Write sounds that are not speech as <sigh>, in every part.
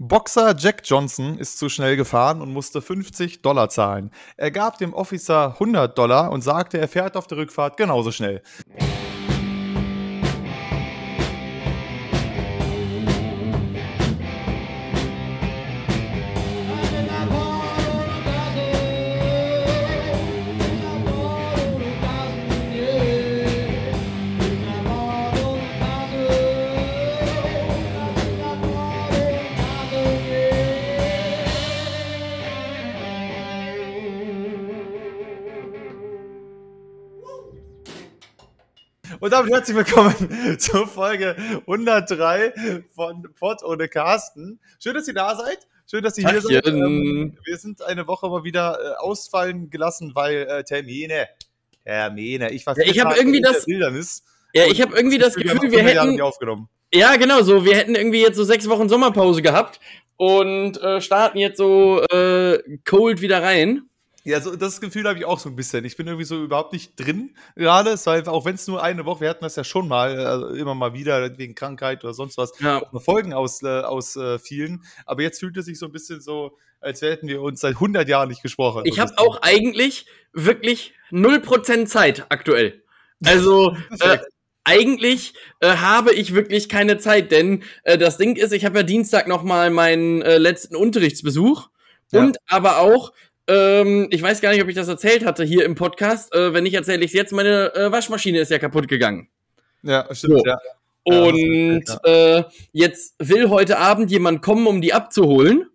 Boxer Jack Johnson ist zu schnell gefahren und musste 50 Dollar zahlen. Er gab dem Officer 100 Dollar und sagte, er fährt auf der Rückfahrt genauso schnell. Und damit herzlich willkommen <laughs> zur Folge 103 von Pod ohne Carsten. Schön, dass ihr da seid. Schön, dass ihr hier seid. Ähm, wir sind eine Woche mal wieder äh, ausfallen gelassen, weil äh, Termine. Termine. Ich, ja, ich habe irgendwie das. Ja, ich habe irgendwie das Gefühl, wir hätten. Ja, genau so. Wir hätten irgendwie jetzt so sechs Wochen Sommerpause gehabt und äh, starten jetzt so äh, cold wieder rein. Ja, so, das Gefühl habe ich auch so ein bisschen. Ich bin irgendwie so überhaupt nicht drin gerade. auch wenn es nur eine Woche, wir hatten das ja schon mal, also immer mal wieder wegen Krankheit oder sonst was, ja. Folgen aus, äh, aus äh, vielen. Aber jetzt fühlt es sich so ein bisschen so, als hätten wir uns seit 100 Jahren nicht gesprochen. Ich habe auch eigentlich wirklich 0% Zeit aktuell. Also, <laughs> äh, eigentlich äh, habe ich wirklich keine Zeit, denn äh, das Ding ist, ich habe ja Dienstag noch mal meinen äh, letzten Unterrichtsbesuch ja. und aber auch ähm, ich weiß gar nicht, ob ich das erzählt hatte hier im Podcast. Äh, wenn nicht, erzähle ich es jetzt. Meine äh, Waschmaschine ist ja kaputt gegangen. Ja, stimmt, so. ja. Und ja. Äh, jetzt will heute Abend jemand kommen, um die abzuholen.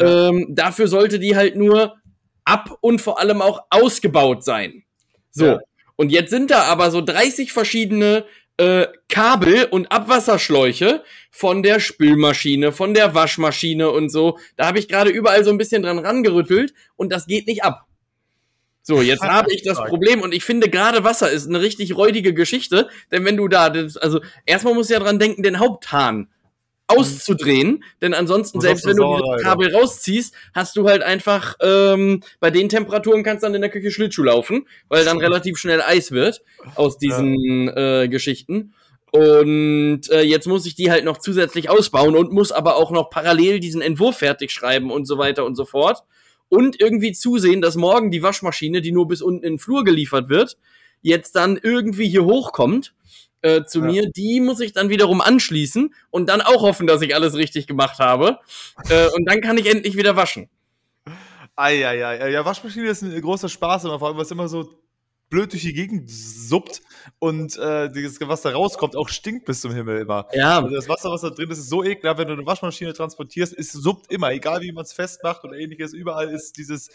Ja. Ähm, dafür sollte die halt nur ab und vor allem auch ausgebaut sein. So. Ja. Und jetzt sind da aber so 30 verschiedene äh, Kabel und Abwasserschläuche von der Spülmaschine, von der Waschmaschine und so. Da habe ich gerade überall so ein bisschen dran rangerüttelt und das geht nicht ab. So, jetzt habe ich das Problem und ich finde gerade Wasser ist eine richtig räudige Geschichte, denn wenn du da, also erstmal musst du ja dran denken, den Haupthahn auszudrehen, denn ansonsten, selbst wenn du das Kabel rausziehst, hast du halt einfach, ähm, bei den Temperaturen kannst du dann in der Küche Schlittschuh laufen, weil dann relativ schnell Eis wird aus diesen ja. äh, Geschichten. Und äh, jetzt muss ich die halt noch zusätzlich ausbauen und muss aber auch noch parallel diesen Entwurf fertig schreiben und so weiter und so fort. Und irgendwie zusehen, dass morgen die Waschmaschine, die nur bis unten in den Flur geliefert wird, jetzt dann irgendwie hier hochkommt äh, zu ja. mir, die muss ich dann wiederum anschließen und dann auch hoffen, dass ich alles richtig gemacht habe. Äh, und dann kann ich endlich wieder waschen. Eieiei. Ja, Waschmaschine ist ein großer Spaß, aber vor allem, was immer so blöd durch die Gegend suppt und äh, das, was da rauskommt, auch stinkt bis zum Himmel immer. Ja. Also das Wasser, was da drin ist, ist so ekelhaft, wenn du eine Waschmaschine transportierst, es suppt immer, egal wie man es festmacht oder ähnliches. Überall ist dieses äh,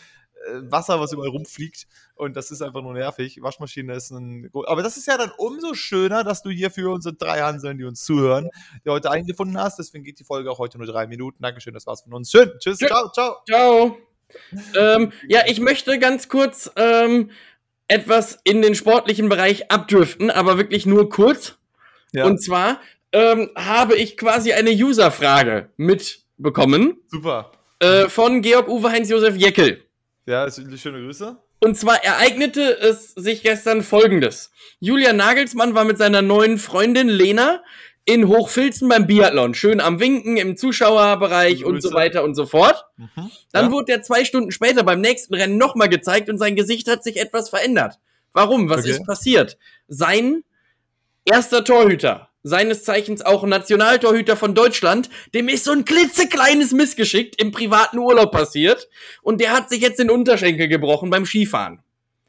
Wasser, was überall rumfliegt. Und das ist einfach nur nervig. Waschmaschine ist ein. Aber das ist ja dann umso schöner, dass du hier für unsere drei Hanseln, die uns zuhören, die heute eingefunden hast. Deswegen geht die Folge auch heute nur drei Minuten. Dankeschön, das war's von uns. Schön. Tschüss. Tschüss. Ciao. Ciao. Ciao. ähm, ja, ich möchte ganz kurz ähm, etwas in den sportlichen Bereich abdriften, aber wirklich nur kurz. Ja. Und zwar ähm, habe ich quasi eine User-Frage mitbekommen. Super. Äh, von Georg Uwe Heinz Josef Jeckel. Ja, schöne Grüße. Und zwar ereignete es sich gestern folgendes. Julian Nagelsmann war mit seiner neuen Freundin Lena in Hochfilzen beim Biathlon. Schön am Winken im Zuschauerbereich und so weiter und so fort. Mhm, Dann ja. wurde er zwei Stunden später beim nächsten Rennen nochmal gezeigt und sein Gesicht hat sich etwas verändert. Warum? Was okay. ist passiert? Sein erster Torhüter, seines Zeichens auch Nationaltorhüter von Deutschland, dem ist so ein klitzekleines Missgeschick im privaten Urlaub passiert und der hat sich jetzt den Unterschenkel gebrochen beim Skifahren.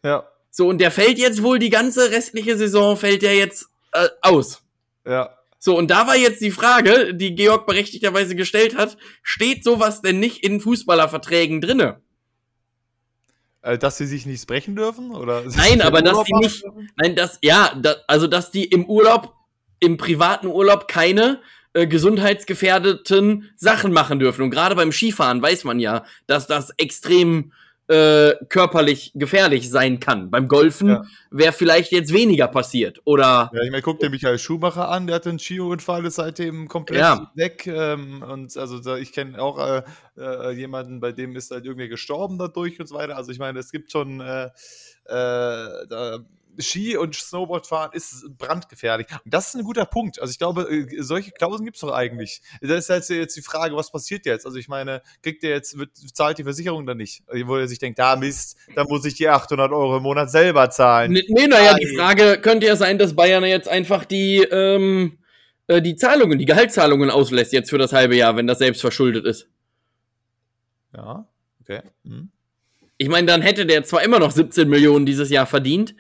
Ja. So, und der fällt jetzt wohl die ganze restliche Saison, fällt der jetzt äh, aus. Ja. So, und da war jetzt die Frage, die Georg berechtigterweise gestellt hat, steht sowas denn nicht in Fußballerverträgen drinne? Äh, dass sie sich nicht sprechen dürfen? Oder <laughs> nein, aber dass sie nicht, nein, das, ja, da, also dass die im Urlaub im privaten Urlaub keine äh, gesundheitsgefährdeten Sachen machen dürfen. Und gerade beim Skifahren weiß man ja, dass das extrem äh, körperlich gefährlich sein kann. Beim Golfen ja. wäre vielleicht jetzt weniger passiert. Oder. Ja, ich meine, guck dir Michael Schumacher an, der hat einen Skiunfall, ist seitdem komplett ja. weg. Ähm, und also ich kenne auch äh, äh, jemanden, bei dem ist halt irgendwie gestorben dadurch und so weiter. Also ich meine, es gibt schon äh, äh, da Ski und Snowboardfahren ist brandgefährlich. Und das ist ein guter Punkt. Also ich glaube, äh, solche Klauseln gibt es doch eigentlich. Das ist halt jetzt die Frage, was passiert jetzt? Also ich meine, kriegt der jetzt, wird, zahlt die Versicherung dann nicht? Wo er sich denkt, da Mist, da muss ich die 800 Euro im Monat selber zahlen. Nee, nee naja, die Frage könnte ja sein, dass Bayern jetzt einfach die, ähm, äh, die Zahlungen, die Gehaltszahlungen auslässt jetzt für das halbe Jahr, wenn das selbst verschuldet ist. Ja, okay. Hm. Ich meine, dann hätte der zwar immer noch 17 Millionen dieses Jahr verdient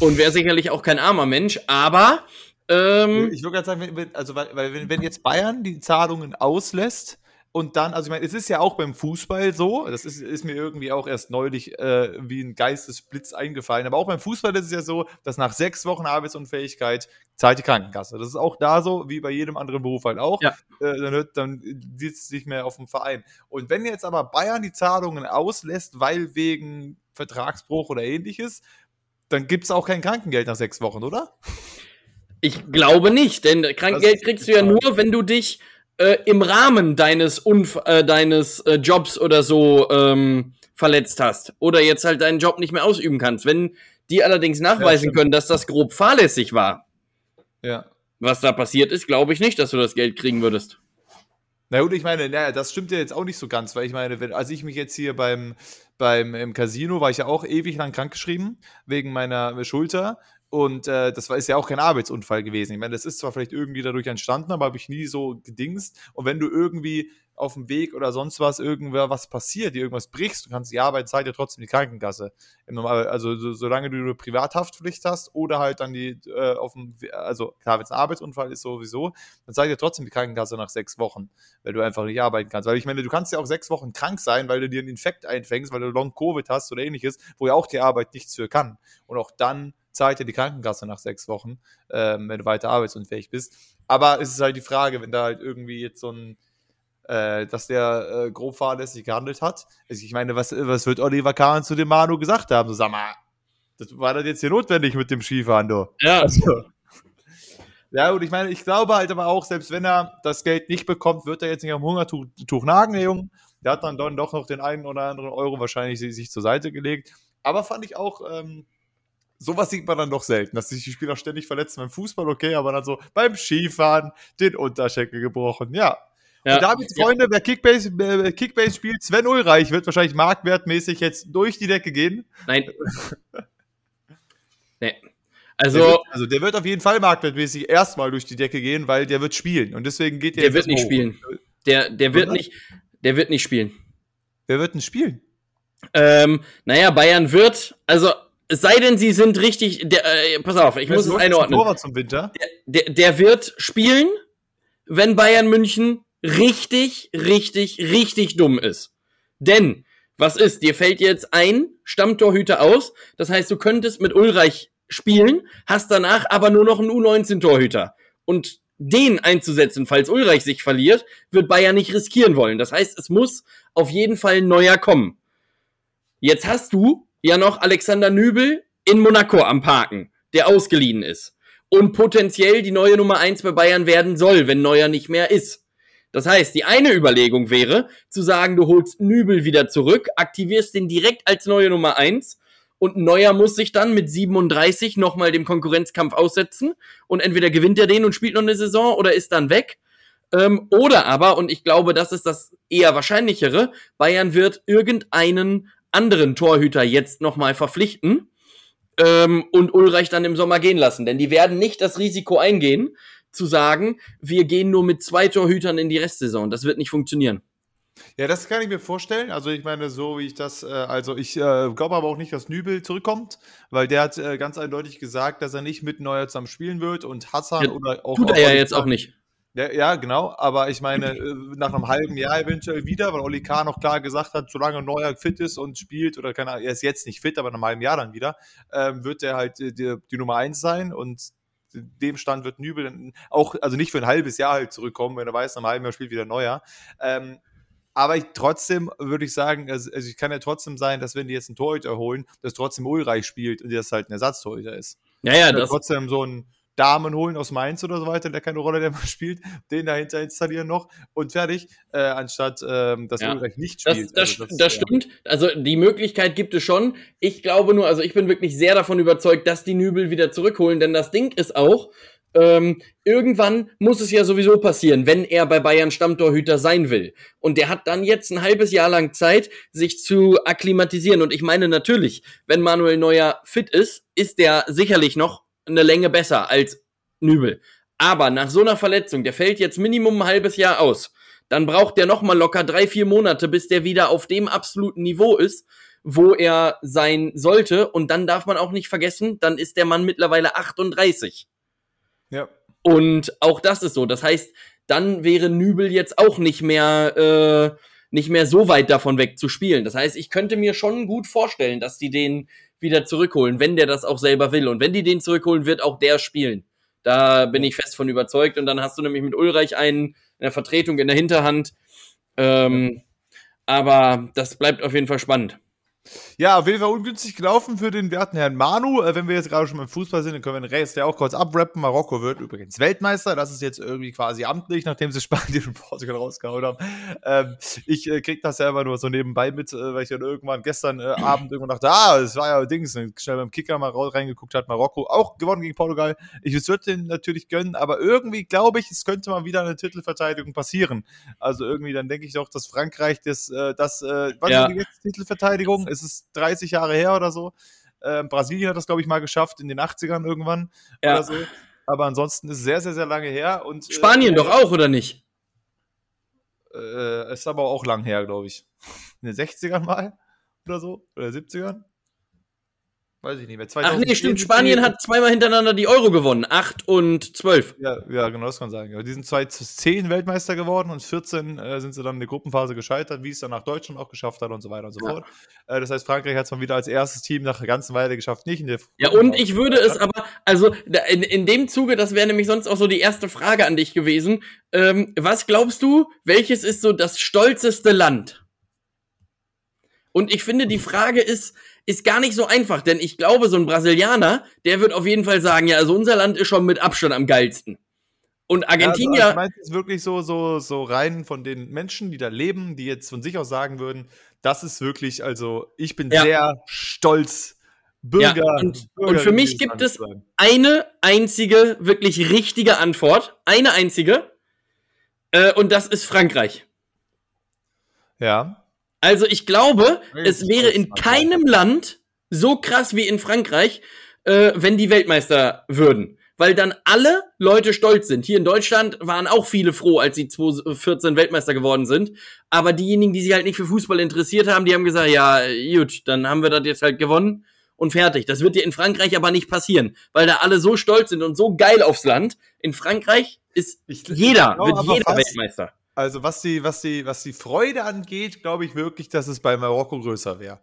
und wäre sicherlich auch kein armer Mensch, aber ähm, ich würde gerade sagen, wenn, also weil, weil wenn jetzt Bayern die Zahlungen auslässt, und dann, also ich meine, es ist ja auch beim Fußball so, das ist, ist mir irgendwie auch erst neulich äh, wie ein Geistesblitz eingefallen, aber auch beim Fußball ist es ja so, dass nach sechs Wochen Arbeitsunfähigkeit zahlt die Krankenkasse. Das ist auch da so, wie bei jedem anderen Beruf halt auch. Ja. Äh, dann hört, dann sitzt es nicht mehr auf dem Verein. Und wenn jetzt aber Bayern die Zahlungen auslässt, weil wegen Vertragsbruch oder ähnliches, dann gibt es auch kein Krankengeld nach sechs Wochen, oder? Ich glaube nicht, denn Krankengeld kriegst du ja nur, wenn du dich äh, im Rahmen deines, Unf äh, deines äh, Jobs oder so ähm, verletzt hast oder jetzt halt deinen Job nicht mehr ausüben kannst. Wenn die allerdings nachweisen ja, können, dass das grob fahrlässig war, ja. was da passiert ist, glaube ich nicht, dass du das Geld kriegen würdest. Na gut, ich meine, naja, das stimmt ja jetzt auch nicht so ganz, weil ich meine, wenn, als ich mich jetzt hier beim, beim im Casino war ich ja auch ewig lang krankgeschrieben wegen meiner Schulter und äh, das war, ist ja auch kein Arbeitsunfall gewesen. Ich meine, das ist zwar vielleicht irgendwie dadurch entstanden, aber habe ich nie so gedingst. Und wenn du irgendwie auf dem Weg oder sonst was irgendwer was passiert, dir irgendwas brichst, du kannst die Arbeit zahlt ja trotzdem die Krankenkasse. Also so, solange du eine Privathaftpflicht hast oder halt dann die äh, auf dem, also klar, wenn es ein Arbeitsunfall ist sowieso, dann zahlt ja trotzdem die Krankenkasse nach sechs Wochen, weil du einfach nicht arbeiten kannst. Weil ich meine, du kannst ja auch sechs Wochen krank sein, weil du dir einen Infekt einfängst, weil du Long Covid hast oder ähnliches, wo ja auch die Arbeit nichts für kann. Und auch dann zahlt dir die Krankenkasse nach sechs Wochen, ähm, wenn du weiter arbeitsunfähig bist. Aber es ist halt die Frage, wenn da halt irgendwie jetzt so ein, äh, dass der äh, grob fahrlässig gehandelt hat. Also ich meine, was, was wird Oliver Kahn zu dem Manu gesagt haben? So, sag mal, das war das jetzt hier notwendig mit dem Skifahren, du. Ja. Also, ja, und ich meine, ich glaube halt aber auch, selbst wenn er das Geld nicht bekommt, wird er jetzt nicht am Hungertuch Tuch nagen, der Junge. Der hat dann, dann doch noch den einen oder anderen Euro wahrscheinlich sich zur Seite gelegt. Aber fand ich auch, ähm, sowas sieht man dann doch selten, dass sich die Spieler ständig verletzen beim Fußball, okay, aber dann so beim Skifahren den Unterschenkel gebrochen, ja. Ja. Und damit, Freunde, wer Kickbase, äh, Kickbase spielt, Sven Ulreich wird wahrscheinlich marktwertmäßig jetzt durch die Decke gehen. Nein. <laughs> nee. Also der, wird, also der wird auf jeden Fall marktwertmäßig erstmal durch die Decke gehen, weil der wird spielen und deswegen geht der. Der wird nicht hoch. spielen. Der, der wird nicht, der wird nicht spielen. Wer wird denn spielen? Ähm, naja, Bayern wird, also es sei denn, sie sind richtig. Der, äh, pass auf, ich muss es einordnen. Zum Winter. Der, der, der wird spielen, wenn Bayern München richtig, richtig, richtig dumm ist. Denn, was ist? Dir fällt jetzt ein Stammtorhüter aus. Das heißt, du könntest mit Ulreich spielen, hast danach aber nur noch einen U19-Torhüter. Und den einzusetzen, falls Ulreich sich verliert, wird Bayern nicht riskieren wollen. Das heißt, es muss auf jeden Fall ein neuer kommen. Jetzt hast du ja noch Alexander Nübel in Monaco am Parken, der ausgeliehen ist. Und potenziell die neue Nummer eins bei Bayern werden soll, wenn Neuer nicht mehr ist. Das heißt, die eine Überlegung wäre, zu sagen, du holst Nübel wieder zurück, aktivierst den direkt als neue Nummer eins und Neuer muss sich dann mit 37 nochmal dem Konkurrenzkampf aussetzen und entweder gewinnt er den und spielt noch eine Saison oder ist dann weg. Ähm, oder aber, und ich glaube, das ist das eher wahrscheinlichere, Bayern wird irgendeinen anderen Torhüter jetzt nochmal verpflichten ähm, und Ulreich dann im Sommer gehen lassen. Denn die werden nicht das Risiko eingehen, zu sagen, wir gehen nur mit zwei Torhütern in die Restsaison. Das wird nicht funktionieren. Ja, das kann ich mir vorstellen. Also ich meine, so wie ich das, äh, also ich äh, glaube aber auch nicht, dass Nübel zurückkommt, weil der hat äh, ganz eindeutig gesagt, dass er nicht mit Neuer zusammen spielen wird und Hassan ja, oder auch. Tut er ja jetzt auch nicht. Ja, ja, genau, aber ich meine, äh, nach einem halben Jahr eventuell wieder, weil Oli K. noch klar gesagt hat, solange Neuer fit ist und spielt, oder keine Ahnung, er ist jetzt nicht fit, aber nach einem halben Jahr dann wieder, ähm, wird er halt die, die, Nummer eins sein und dem Stand wird Nübel auch, also nicht für ein halbes Jahr halt zurückkommen, wenn er weiß, nach einem halben Jahr spielt wieder Neuer. Ähm, aber ich, trotzdem würde ich sagen, also, also ich kann ja trotzdem sein, dass wenn die jetzt einen Torhüter holen, dass trotzdem Ulreich spielt und das halt ein Ersatztorhüter ist. Ja, ja, das. Trotzdem so ein Damen holen aus Mainz oder so weiter, der keine Rolle der mal spielt, den dahinter installieren noch und fertig, äh, anstatt ähm, dass ja. Ulreich nicht spielt. Das, das, also das, das stimmt. Also die Möglichkeit gibt es schon. Ich glaube nur, also ich bin wirklich sehr davon überzeugt, dass die Nübel wieder zurückholen, denn das Ding ist auch, ähm, irgendwann muss es ja sowieso passieren, wenn er bei Bayern Stammtorhüter sein will. Und der hat dann jetzt ein halbes Jahr lang Zeit, sich zu akklimatisieren. Und ich meine natürlich, wenn Manuel Neuer fit ist, ist der sicherlich noch eine Länge besser als Nübel. Aber nach so einer Verletzung, der fällt jetzt Minimum ein halbes Jahr aus, dann braucht der noch mal locker drei, vier Monate, bis der wieder auf dem absoluten Niveau ist, wo er sein sollte. Und dann darf man auch nicht vergessen, dann ist der Mann mittlerweile 38. Ja. Und auch das ist so. Das heißt, dann wäre Nübel jetzt auch nicht mehr, äh, nicht mehr so weit davon weg zu spielen. Das heißt, ich könnte mir schon gut vorstellen, dass die den wieder zurückholen, wenn der das auch selber will. Und wenn die den zurückholen, wird auch der spielen. Da bin ich fest von überzeugt. Und dann hast du nämlich mit Ulreich einen in der Vertretung in der Hinterhand. Ähm, aber das bleibt auf jeden Fall spannend. Ja, auf jeden Fall ungünstig gelaufen für den werten Herrn Manu. Äh, wenn wir jetzt gerade schon beim Fußball sind, dann können wir den Rest ja auch kurz abrappen. Marokko wird übrigens Weltmeister. Das ist jetzt irgendwie quasi amtlich, nachdem sie <laughs> Spanien und Portugal rausgehauen haben. Ähm, ich äh, krieg das selber nur so nebenbei mit, äh, weil ich dann irgendwann gestern äh, <clears throat> Abend irgendwann dachte, ah, das war ja Dings. Und schnell beim Kicker mal reingeguckt hat, Marokko auch gewonnen gegen Portugal. Ich würde den natürlich gönnen, aber irgendwie glaube ich, es könnte mal wieder eine Titelverteidigung passieren. Also irgendwie, dann denke ich doch, dass Frankreich das, äh, das äh, was ja. ist die letzte Titelverteidigung? Es ist 30 Jahre her oder so. Ähm, Brasilien hat das, glaube ich, mal geschafft in den 80ern irgendwann ja. oder so. Aber ansonsten ist es sehr, sehr, sehr lange her. Und, äh, Spanien äh, doch auch, oder nicht? Äh, ist aber auch lang her, glaube ich. In den 60ern mal oder so. Oder 70ern. Weiß ich nicht mehr. Ach nee, stimmt. Spanien hat zweimal hintereinander die Euro gewonnen. Acht und zwölf. Ja, ja genau, das kann man sagen. Ja, die sind 2010 Weltmeister geworden und 14 äh, sind sie dann in der Gruppenphase gescheitert, wie es dann nach Deutschland auch geschafft hat und so weiter und so ja. fort. Äh, das heißt, Frankreich hat es mal wieder als erstes Team nach einer ganzen Weile geschafft, nicht in der Ja, und ich würde es aber, also in, in dem Zuge, das wäre nämlich sonst auch so die erste Frage an dich gewesen. Ähm, was glaubst du, welches ist so das stolzeste Land? Und ich finde, die Frage ist, ist gar nicht so einfach, denn ich glaube, so ein Brasilianer, der wird auf jeden Fall sagen, ja, also unser Land ist schon mit Abstand am geilsten. Und Argentinier. Ja, also, also es wirklich so, so, so rein von den Menschen, die da leben, die jetzt von sich aus sagen würden, das ist wirklich, also ich bin ja. sehr stolz, Bürger. Ja, und, Bürger und für mich gibt es eine einzige, wirklich richtige Antwort. Eine einzige. Äh, und das ist Frankreich. Ja. Also ich glaube, es wäre in keinem Land so krass wie in Frankreich, äh, wenn die Weltmeister würden. Weil dann alle Leute stolz sind. Hier in Deutschland waren auch viele froh, als sie 2014 Weltmeister geworden sind. Aber diejenigen, die sich halt nicht für Fußball interessiert haben, die haben gesagt, ja, gut, dann haben wir das jetzt halt gewonnen und fertig. Das wird dir in Frankreich aber nicht passieren, weil da alle so stolz sind und so geil aufs Land. In Frankreich ist ich, jeder, ich wird jeder Weltmeister. Also was die, was die, was die Freude angeht, glaube ich wirklich, dass es bei Marokko größer wäre.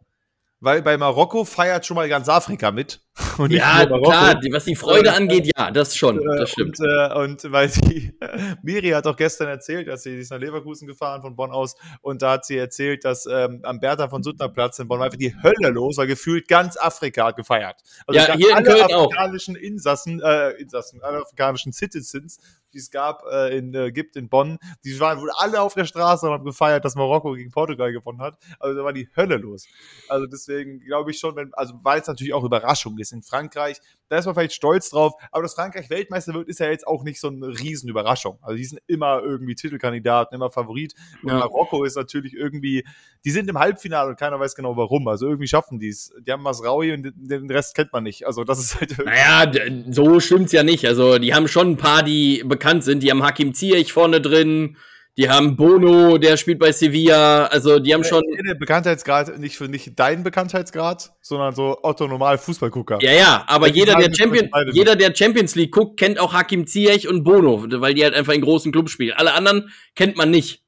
Weil bei Marokko feiert schon mal ganz Afrika mit. <laughs> ja, klar, was die Freude und, angeht, ja, das schon, äh, das stimmt. Und, äh, und weil sie, <laughs> Miri hat auch gestern erzählt, dass sie, ist nach Leverkusen gefahren von Bonn aus und da hat sie erzählt, dass ähm, am Bertha von Suttner Platz in Bonn einfach die Hölle los war, gefühlt ganz Afrika hat gefeiert. Also ja, hier in Köln afrikanischen auch. Insassen, äh, Insassen, alle afrikanischen Citizens die es gab, äh, in, äh, gibt in Bonn. Die waren wohl alle auf der Straße und haben gefeiert, dass Marokko gegen Portugal gewonnen hat. Also da war die Hölle los. Also deswegen glaube ich schon, wenn, also weil es natürlich auch Überraschung ist in Frankreich, da ist man vielleicht stolz drauf, aber dass Frankreich Weltmeister wird, ist ja jetzt auch nicht so eine Riesenüberraschung. Also die sind immer irgendwie Titelkandidaten, immer Favorit. Und ja. Marokko ist natürlich irgendwie, die sind im Halbfinale und keiner weiß genau warum. Also irgendwie schaffen die es. Die haben Masraui und den Rest kennt man nicht. Also das ist halt. Naja, so stimmt's ja nicht. Also die haben schon ein paar, die bekannt sind. Die haben Hakim Ziyech vorne drin. Die haben Bono, der spielt bei Sevilla. Also die haben schon. Der Bekanntheitsgrad, nicht für nicht deinen Bekanntheitsgrad, sondern so Otto normal Fußballgucker. Ja, ja, aber jeder der, Champion, jeder, der Champions League guckt, kennt auch Hakim Ziyech und Bono, weil die halt einfach in großen Clubs spielen. Alle anderen kennt man nicht.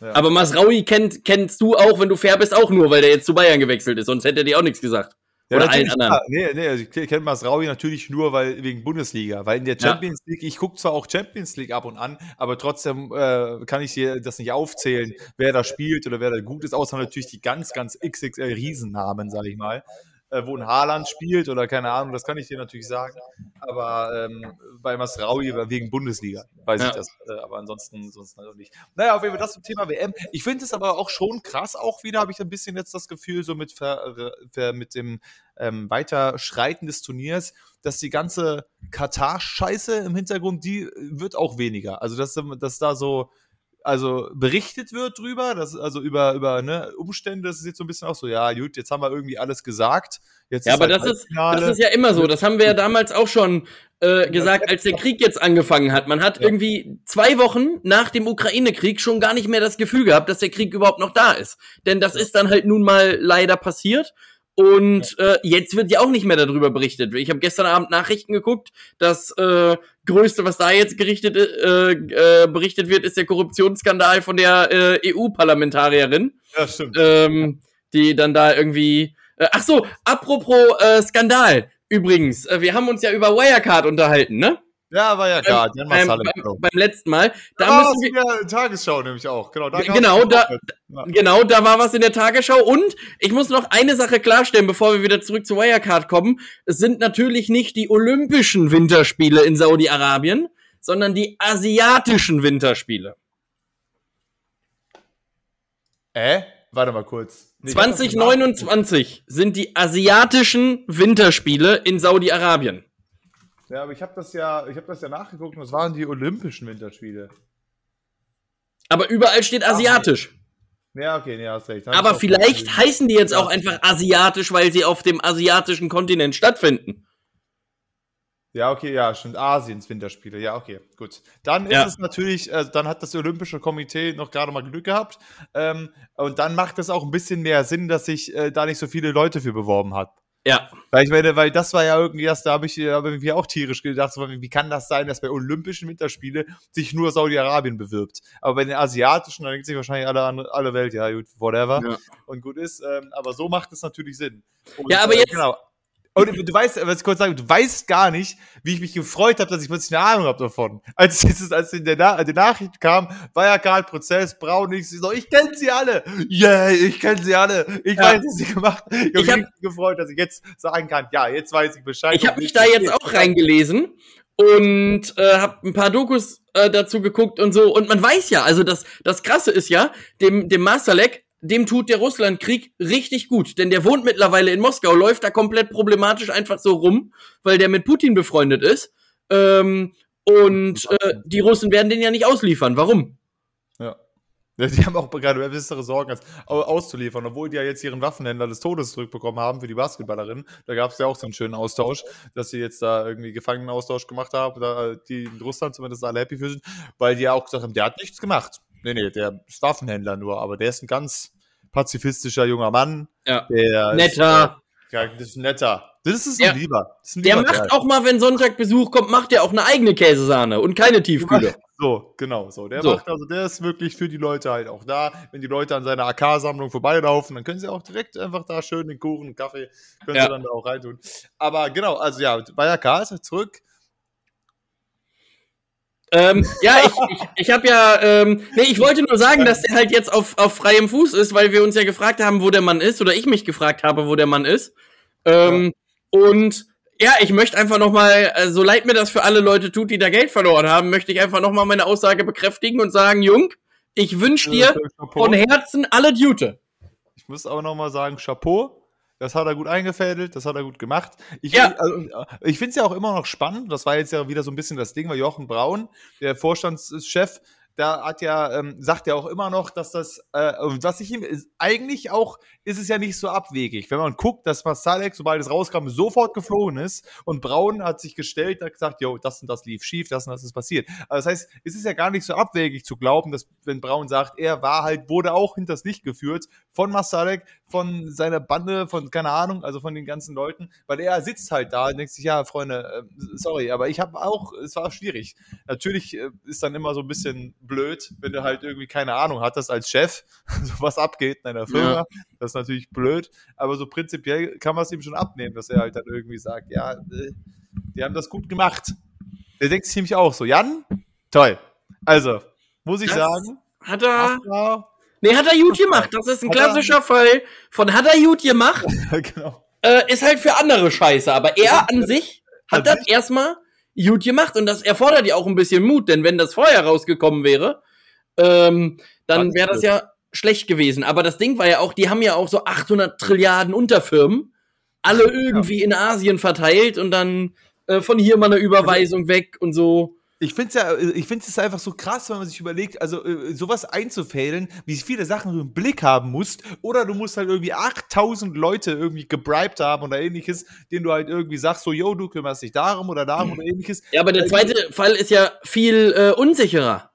Ja. Aber Masraui kennt, kennst du auch, wenn du fair bist, auch nur, weil der jetzt zu Bayern gewechselt ist. Sonst hätte er dir auch nichts gesagt. Ja, Oder allen anderen. Ja, nee, nee, also ich kenne Masraui natürlich nur weil, wegen Bundesliga, weil in der Champions ja. League, ich gucke zwar auch Champions League ab und an, aber trotzdem äh, kann ich dir das nicht aufzählen, wer da spielt oder wer da gut ist, außer natürlich die ganz, ganz XXL Riesennamen, sage ich mal. Äh, wo ein Haaland spielt oder keine Ahnung, das kann ich dir natürlich sagen. Aber ähm, bei Masraui wegen Bundesliga weiß ja. ich das. Äh, aber ansonsten sonst halt auch nicht. Naja, auf jeden Fall das zum Thema WM. Ich finde es aber auch schon krass, auch wieder habe ich ein bisschen jetzt das Gefühl, so mit, ver, ver, mit dem ähm, Weiterschreiten des Turniers, dass die ganze Katar-Scheiße im Hintergrund, die wird auch weniger. Also, dass, dass da so also berichtet wird drüber, das, also über, über ne, Umstände, das ist jetzt so ein bisschen auch so, ja, gut, jetzt haben wir irgendwie alles gesagt. Jetzt ja, aber halt das, ist, das ist ja immer so. Das haben wir ja damals auch schon äh, gesagt, als der Krieg jetzt angefangen hat. Man hat ja. irgendwie zwei Wochen nach dem Ukraine-Krieg schon gar nicht mehr das Gefühl gehabt, dass der Krieg überhaupt noch da ist. Denn das ist dann halt nun mal leider passiert. Und äh, jetzt wird ja auch nicht mehr darüber berichtet. Ich habe gestern Abend Nachrichten geguckt. Das äh, Größte, was da jetzt gerichtet, äh, äh, berichtet wird, ist der Korruptionsskandal von der äh, EU-Parlamentarierin. Ja, stimmt. Ähm, die dann da irgendwie. Äh, ach so, apropos äh, Skandal. Übrigens, äh, wir haben uns ja über Wirecard unterhalten, ne? Ja, war ja klar. Beim, beim, beim, beim, letzten Mal. Da, da müssen wir in der Tagesschau nämlich auch. Genau, da, genau, da, ja. genau, da war was in der Tagesschau. Und ich muss noch eine Sache klarstellen, bevor wir wieder zurück zu Wirecard kommen. Es sind natürlich nicht die Olympischen Winterspiele in Saudi-Arabien, sondern die asiatischen Winterspiele. Äh? Warte mal kurz. Nee, 2029 sind die asiatischen Winterspiele in Saudi-Arabien. Ja, aber ich habe das ja, ich habe das ja nachgeguckt und das waren die Olympischen Winterspiele. Aber überall steht asiatisch. Ja, okay, nee, hast recht. Hab aber vielleicht heißen die jetzt auch einfach asiatisch, weil sie auf dem asiatischen Kontinent stattfinden. Ja, okay, ja, stimmt. Asiens Winterspiele. Ja, okay, gut. Dann ist ja. es natürlich, äh, dann hat das Olympische Komitee noch gerade mal Glück gehabt. Ähm, und dann macht es auch ein bisschen mehr Sinn, dass sich äh, da nicht so viele Leute für beworben hat. Ja. Weil ich meine, weil das war ja irgendwie erst, da habe ich irgendwie auch tierisch gedacht, so, wie kann das sein, dass bei Olympischen Winterspiele sich nur Saudi-Arabien bewirbt? Aber bei den asiatischen, da denkt sich wahrscheinlich alle, alle Welt, ja, gut, whatever. Ja. Und gut ist. Ähm, aber so macht es natürlich Sinn. Und, ja, aber äh, jetzt. Genau. Und du weißt, was ich kurz sagen, du weißt gar nicht, wie ich mich gefreut habe, dass ich plötzlich eine Ahnung habe davon. Als, <laughs> es, als in der, Na die Nachricht kam, war ja Karl Prozess, Braun, ich so, ich kenne sie alle. Yeah, ich kenne sie alle. Ich ja. weiß, was sie gemacht Ich, ich habe mich gefreut, dass ich jetzt sagen kann, ja, jetzt weiß ich Bescheid. Ich habe mich da jetzt auch reingelesen und äh, habe ein paar Dokus äh, dazu geguckt und so. Und man weiß ja, also das, das Krasse ist ja, dem, dem Masterleck dem tut der Russlandkrieg richtig gut, denn der wohnt mittlerweile in Moskau, läuft da komplett problematisch einfach so rum, weil der mit Putin befreundet ist. Ähm, und äh, die Russen werden den ja nicht ausliefern. Warum? Ja. die haben auch gerade bessere Sorgen, als auszuliefern, obwohl die ja jetzt ihren Waffenhändler des Todes zurückbekommen haben für die Basketballerin. Da gab es ja auch so einen schönen Austausch, dass sie jetzt da irgendwie Gefangenenaustausch gemacht haben, da die in Russland zumindest alle happy für sind, weil die ja auch gesagt haben, der hat nichts gemacht. Nee, nee, der ist Waffenhändler nur, aber der ist ein ganz pazifistischer junger Mann. Ja. Der netter. Ist, ja, das ist netter. Das ist ein Lieber. Ist ein der lieber macht Kerl. auch mal, wenn Sonntag Besuch kommt, macht der auch eine eigene Käsesahne und keine Tiefkühle. <laughs> So, genau, so. Der so. macht also, der ist wirklich für die Leute halt auch da. Wenn die Leute an seiner AK-Sammlung vorbeilaufen, dann können sie auch direkt einfach da schön den Kuchen, den Kaffee, können ja. sie dann da auch reintun. Aber genau, also ja, Wirecard, zurück ähm, ja, ich, ich, ich habe ja, ähm, nee, ich wollte nur sagen, dass der halt jetzt auf, auf freiem Fuß ist, weil wir uns ja gefragt haben, wo der Mann ist, oder ich mich gefragt habe, wo der Mann ist. Ähm, ja. Und ja, ich möchte einfach nochmal, äh, so leid mir das für alle Leute tut, die da Geld verloren haben, möchte ich einfach nochmal meine Aussage bekräftigen und sagen, Jung, ich wünsche dir von Herzen alle Jute. Ich muss aber nochmal sagen, Chapeau. Das hat er gut eingefädelt, das hat er gut gemacht. Ich, ja. also, ich finde es ja auch immer noch spannend. Das war jetzt ja wieder so ein bisschen das Ding, weil Jochen Braun, der Vorstandschef, da hat ja, ähm, sagt ja auch immer noch, dass das, äh, was ich ihm, eigentlich auch, ist es ja nicht so abwegig. Wenn man guckt, dass Masalek, sobald es rauskam, sofort geflogen ist und Braun hat sich gestellt, hat gesagt, jo, das und das lief schief, das und das ist passiert. Also das heißt, es ist ja gar nicht so abwegig zu glauben, dass, wenn Braun sagt, er war halt, wurde auch hinters Licht geführt von Masalek, von seiner Bande, von, keine Ahnung, also von den ganzen Leuten, weil er sitzt halt da und denkt sich, ja, Freunde, äh, sorry, aber ich habe auch, es war schwierig. Natürlich äh, ist dann immer so ein bisschen blöd, wenn du halt irgendwie keine Ahnung hattest als Chef, <laughs> so was abgeht in deiner Firma. Ja. Das ist natürlich blöd, aber so prinzipiell kann man es ihm schon abnehmen, dass er halt dann irgendwie sagt, ja, äh, die haben das gut gemacht. Der denkt sich nämlich auch so, Jan, toll. Also, muss ich das sagen. Hat er. Nee, hat er gut gemacht. Das ist ein klassischer Fall von hat er gut gemacht. <laughs> genau. äh, ist halt für andere scheiße. Aber er an sich hat das erstmal gut gemacht und das erfordert ja auch ein bisschen Mut, denn wenn das vorher rausgekommen wäre, ähm, dann wäre das ja schlecht gewesen. Aber das Ding war ja auch, die haben ja auch so 800 Trilliarden Unterfirmen, alle irgendwie in Asien verteilt und dann äh, von hier mal eine Überweisung weg und so. Ich finde es ja, ich finde es einfach so krass, wenn man sich überlegt, also äh, sowas einzufädeln, wie viele Sachen du im Blick haben musst, oder du musst halt irgendwie 8000 Leute irgendwie gebribed haben oder ähnliches, denen du halt irgendwie sagst, so, yo, du kümmerst dich darum oder darum oder ähnliches. Ja, aber der zweite Fall ist ja viel äh, unsicherer.